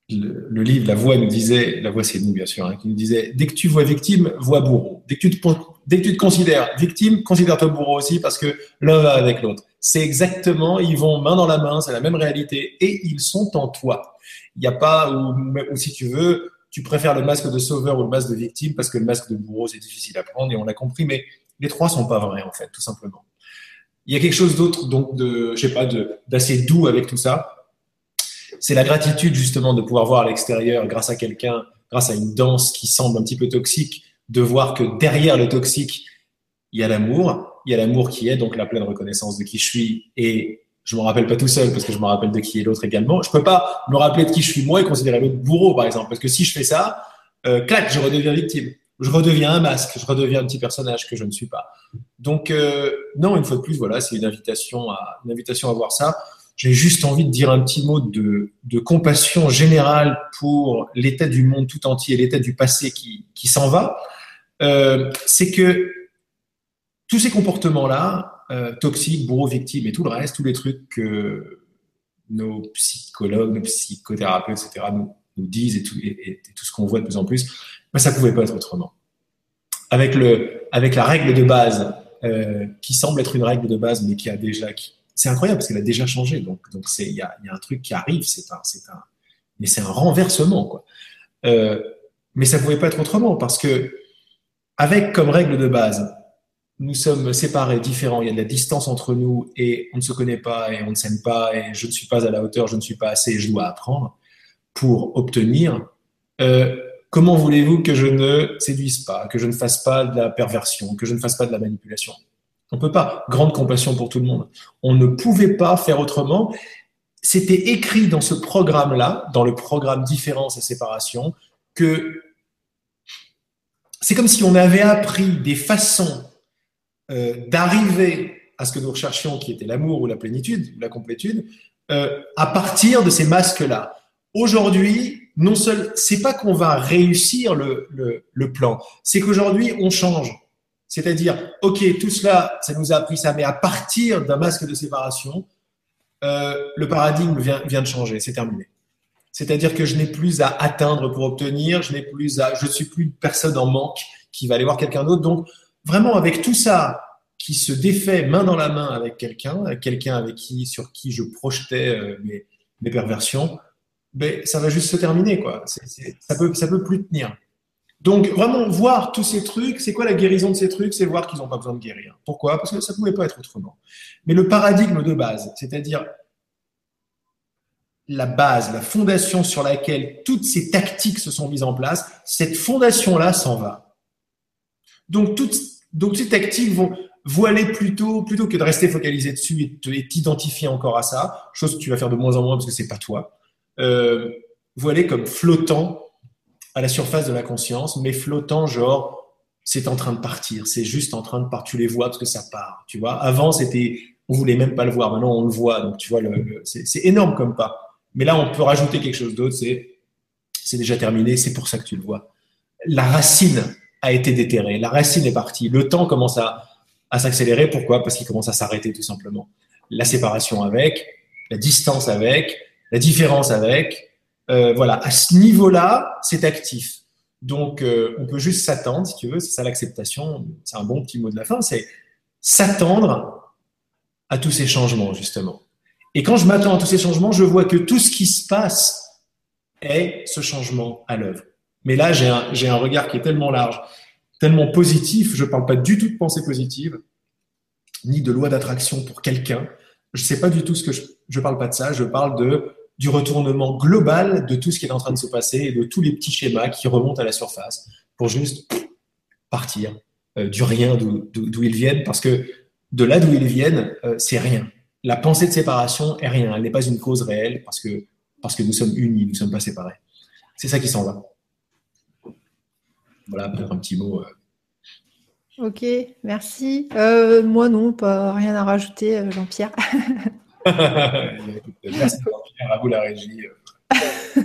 [SPEAKER 2] livre, la voix nous disait, la voix c'est nous bien sûr, hein, qui nous disait, dès que tu vois victime, vois bourreau. Dès que tu te, considères victime, considère-toi bourreau aussi parce que l'un va avec l'autre. C'est exactement, ils vont main dans la main, c'est la même réalité et ils sont en toi. Il n'y a pas, ou, ou, si tu veux, tu préfères le masque de sauveur ou le masque de victime parce que le masque de bourreau c'est difficile à prendre et on l'a compris, mais les trois sont pas vrais en fait, tout simplement. Il y a quelque chose d'autre, donc de, je sais pas, d'assez doux avec tout ça c'est la gratitude justement de pouvoir voir à l'extérieur, grâce à quelqu'un, grâce à une danse qui semble un petit peu toxique, de voir que derrière le toxique, il y a l'amour, il y a l'amour qui est donc la pleine reconnaissance de qui je suis et je me rappelle pas tout seul parce que je me rappelle de qui est l'autre également. Je peux pas me rappeler de qui je suis moi et considérer l'autre bourreau par exemple parce que si je fais ça, euh, clac, je redeviens victime. Je redeviens un masque, je redeviens un petit personnage que je ne suis pas. Donc euh, non, une fois de plus, voilà, c'est une invitation à une invitation à voir ça j'ai juste envie de dire un petit mot de, compassion générale pour l'état du monde tout entier, l'état du passé qui, s'en va. Euh, c'est que tous ces comportements-là, euh, toxiques, bourreaux, victimes et tout le reste, tous les trucs que nos psychologues, nos psychothérapeutes, etc., nous, disent et tout, ce qu'on voit de plus en plus, ben, ça pouvait pas être autrement. Avec, le, avec la règle de base, euh, qui semble être une règle de base, mais qui a déjà, c'est incroyable parce qu'elle a déjà changé. Donc, il y a, y a, un truc qui arrive. C'est un, un, mais c'est un renversement, quoi. Euh, mais ça pouvait pas être autrement parce que, avec comme règle de base, nous sommes séparés, différents. Il y a de la distance entre nous et on ne se connaît pas et on ne s'aime pas et je ne suis pas à la hauteur, je ne suis pas assez je dois apprendre pour obtenir. Euh, comment voulez-vous que je ne séduise pas, que je ne fasse pas de la perversion, que je ne fasse pas de la manipulation? On peut pas. Grande compassion pour tout le monde. On ne pouvait pas faire autrement. C'était écrit dans ce programme-là, dans le programme différence et séparation, que c'est comme si on avait appris des façons euh, d'arriver à ce que nous recherchions, qui était l'amour ou la plénitude, ou la complétude, euh, à partir de ces masques-là. Aujourd'hui, non seul, c'est pas qu'on va réussir le, le plan, c'est qu'aujourd'hui on change. C'est-à-dire, OK, tout cela, ça nous a appris ça, mais à partir d'un masque de séparation, euh, le paradigme vient, vient de changer, c'est terminé. C'est-à-dire que je n'ai plus à atteindre pour obtenir, je n'ai plus à, je suis plus une personne en manque qui va aller voir quelqu'un d'autre. Donc, vraiment, avec tout ça qui se défait main dans la main avec quelqu'un, quelqu'un avec qui, sur qui je projetais euh, mes, mes, perversions, ben, ça va juste se terminer, quoi. ça peut, ça peut plus tenir. Donc, vraiment, voir tous ces trucs, c'est quoi la guérison de ces trucs? C'est voir qu'ils n'ont pas besoin de guérir. Pourquoi? Parce que ça ne pouvait pas être autrement. Mais le paradigme de base, c'est-à-dire la base, la fondation sur laquelle toutes ces tactiques se sont mises en place, cette fondation-là s'en va. Donc, toutes, donc ces tactiques vont, aller plutôt, plutôt que de rester focalisé dessus et t'identifier encore à ça, chose que tu vas faire de moins en moins parce que c'est pas toi, euh, aller comme flottant à la surface de la conscience, mais flottant, genre, c'est en train de partir, c'est juste en train de partir, tu les vois parce que ça part, tu vois. Avant, c'était on voulait même pas le voir. Maintenant, on le voit. Donc, tu vois, c'est énorme comme pas. Mais là, on peut rajouter quelque chose d'autre. C'est c'est déjà terminé. C'est pour ça que tu le vois. La racine a été déterrée. La racine est partie. Le temps commence à, à s'accélérer. Pourquoi? Parce qu'il commence à s'arrêter tout simplement. La séparation avec, la distance avec, la différence avec. Euh, voilà, à ce niveau-là, c'est actif. Donc, euh, on peut juste s'attendre, si tu veux, c'est ça l'acceptation. C'est un bon petit mot de la fin. C'est s'attendre à tous ces changements, justement. Et quand je m'attends à tous ces changements, je vois que tout ce qui se passe est ce changement à l'œuvre. Mais là, j'ai un, un regard qui est tellement large, tellement positif. Je ne parle pas du tout de pensée positive, ni de loi d'attraction pour quelqu'un. Je ne sais pas du tout ce que je, je parle pas de ça. Je parle de du retournement global de tout ce qui est en train de se passer et de tous les petits schémas qui remontent à la surface pour juste partir euh, du rien d'où ils viennent, parce que de là d'où ils viennent, euh, c'est rien. La pensée de séparation est rien, elle n'est pas une cause réelle parce que, nous sommes unis, nous ne sommes pas séparés. C'est ça qui s'en va. Voilà, peut-être un petit mot.
[SPEAKER 1] Euh. Ok, merci. moi non, pas rien à rajouter, Jean-Pierre.
[SPEAKER 2] merci Jean-Pierre, à vous la régie.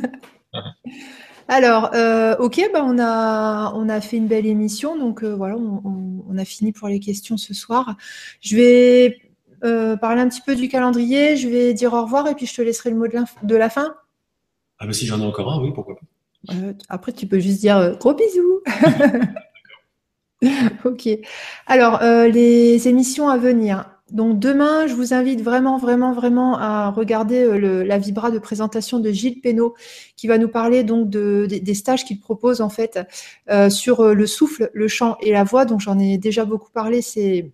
[SPEAKER 1] Alors, euh, ok, bah on, a, on a fait une belle émission, donc euh, voilà, on, a fini pour les questions ce soir. Je vais euh, parler un petit peu du calendrier, je vais dire au revoir et puis je te laisserai le mot de la, fin.
[SPEAKER 2] Ah bah si j'en ai encore un, oui, pourquoi pas.
[SPEAKER 1] après, tu peux juste dire gros bisous. ok. Alors, les émissions à venir. Donc demain, je vous invite vraiment, vraiment, vraiment à regarder euh, la vibra de présentation de Gilles Pénaud, qui va nous parler donc de, des stages qu'il propose en fait euh, sur euh, le souffle, le chant et la voix. Donc j'en ai déjà beaucoup parlé ces,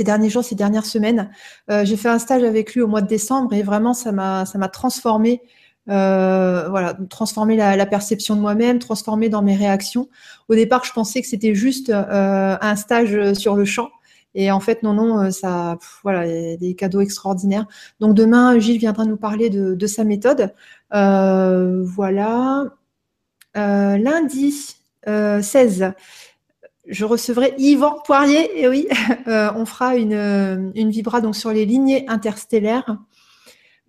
[SPEAKER 1] derniers jours, ces dernières semaines. J'ai fait un stage avec lui au mois de décembre et vraiment ça m'a transformé. voilà, transformer la, perception de moi-même, transformer dans mes réactions. Au départ, je pensais que c'était juste un stage sur le chant, et en fait, non, non, euh, ça, voilà, des cadeaux extraordinaires. Donc demain, Gilles viendra nous parler de, sa méthode. Euh, voilà. Euh, lundi 16, je recevrai Yvan Poirier. Et oui, on fera une, une vibra donc sur les lignées interstellaires.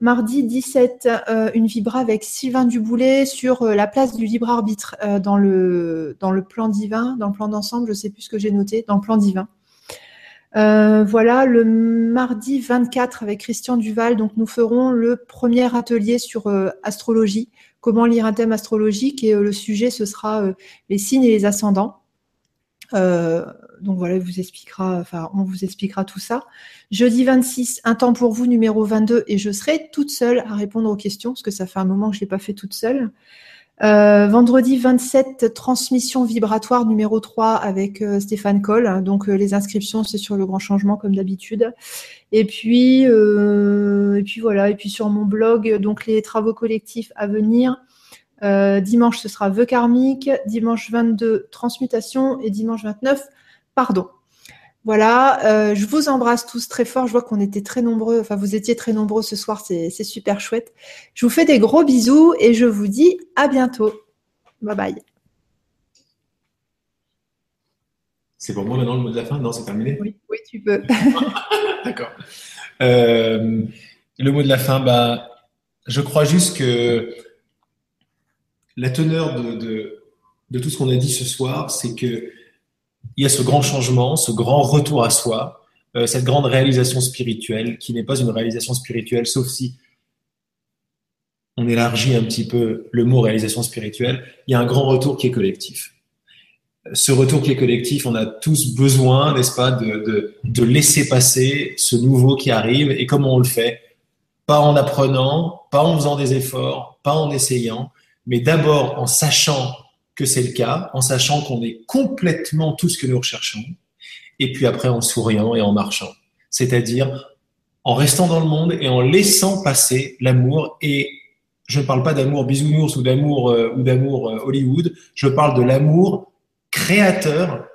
[SPEAKER 1] Mardi 17, une vibra avec Sylvain Duboulet sur la place du libre arbitre dans, le, dans le plan divin, dans le plan d'ensemble, je ne sais plus ce que j'ai noté, dans le plan divin. Euh, voilà, le mardi 24 avec Christian Duval, donc nous ferons le premier atelier sur euh, astrologie, comment lire un thème astrologique et euh, le sujet ce sera les signes et les ascendants. donc voilà, vous expliquera, on vous expliquera tout ça. Jeudi 26, un temps pour vous, numéro 22, et je serai toute seule à répondre aux questions, parce que ça fait un moment que je ne l'ai pas fait toute seule. Euh, vendredi 27, transmission vibratoire numéro 3 avec euh, Stéphane Coll. Donc euh, les inscriptions, c'est sur le grand changement comme d'habitude. Et puis, et puis voilà, et puis sur mon blog, donc les travaux collectifs à venir. dimanche, ce sera vœux karmique. Dimanche 22, transmutation. Et dimanche 29, pardon. Voilà, euh, je vous embrasse tous très fort. Je vois qu'on était très nombreux, enfin vous étiez très nombreux ce soir, c'est super chouette. Je vous fais des gros bisous et je vous dis à bientôt. Bye bye.
[SPEAKER 2] C'est pour moi maintenant le mot de la fin? Non, c'est terminé?
[SPEAKER 1] Oui, oui, tu peux.
[SPEAKER 2] D'accord. Euh, le mot de la fin, bah, je crois juste que la teneur de, de tout ce qu'on a dit ce soir, c'est que il y a ce grand changement, ce grand retour à soi, euh, cette grande réalisation spirituelle, qui n'est pas une réalisation spirituelle, sauf si on élargit un petit peu le mot réalisation spirituelle, il y a un grand retour qui est collectif. Ce retour qui est collectif, on a tous besoin, n'est-ce pas, de, de laisser passer ce nouveau qui arrive. Et comment on le fait? Pas en apprenant, pas en faisant des efforts, pas en essayant, mais d'abord en sachant que c'est le cas, en sachant qu'on est complètement tout ce que nous recherchons, et puis après en souriant et en marchant. C'est-à-dire en restant dans le monde et en laissant passer l'amour. Et je ne parle pas d'amour bisounours ou d'amour euh, ou d'amour euh, Hollywood, je parle de l'amour créateur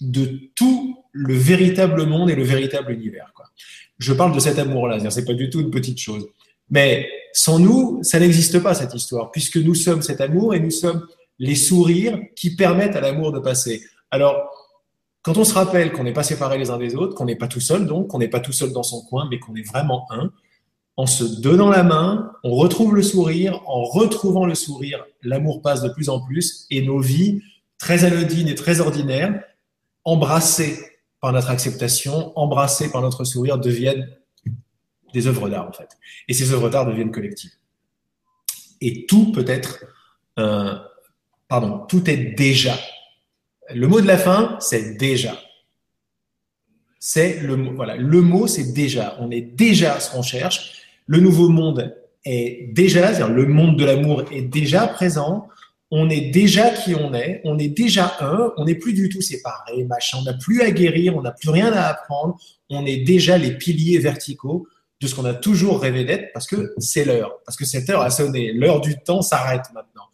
[SPEAKER 2] de tout le véritable monde et le véritable univers. Quoi. Je parle de cet amour-là, c'est pas du tout une petite chose. Mais sans nous, ça n'existe pas cette histoire, puisque nous sommes cet amour et nous sommes les sourires qui permettent à l'amour de passer. Alors, Quand on se rappelle qu'on n'est pas séparés les uns des autres, qu'on n'est pas tout seul, donc qu'on n'est pas tout seul dans son coin, mais qu'on est vraiment un, en se donnant la main, on retrouve le sourire. En retrouvant le sourire, l'amour passe de plus en plus et nos vies, très anodines et très ordinaires, embrassées par notre acceptation, embrassées par notre sourire, deviennent des œuvres d'art en fait. Et ces œuvres d'art deviennent collectives. Et tout peut être, euh, pardon, tout est déjà. Le mot de la fin, c'est déjà. C'est le mot. Voilà, le mot, c'est déjà. On est déjà ce qu'on cherche. Le nouveau monde est déjà, c'est-à-dire le monde de l'amour est déjà présent. On est déjà qui on est. On est déjà un. On n'est plus du tout séparés, machin. On n'a plus à guérir. On n'a plus rien à apprendre. On est déjà les piliers verticaux de ce qu'on a toujours rêvé d'être parce que c'est l'heure. Parce que cette heure a sonné. L'heure du temps s'arrête maintenant.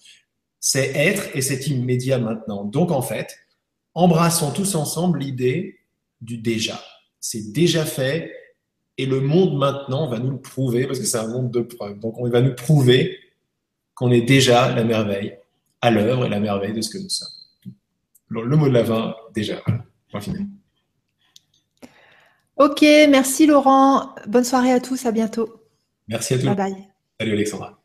[SPEAKER 2] C'est être et c'est immédiat maintenant. Donc en fait, embrassons tous ensemble l'idée du déjà. C'est déjà fait et le monde maintenant va nous le prouver parce que c'est un monde de preuves. Donc on va nous prouver qu'on est déjà la merveille à l'œuvre et la merveille de ce que nous sommes. Le mot de la fin, déjà. Voilà.
[SPEAKER 1] Ok, merci Laurent. Bonne soirée à tous, à bientôt.
[SPEAKER 2] Merci à tous.
[SPEAKER 1] Bye bye.
[SPEAKER 2] Salut Alexandra.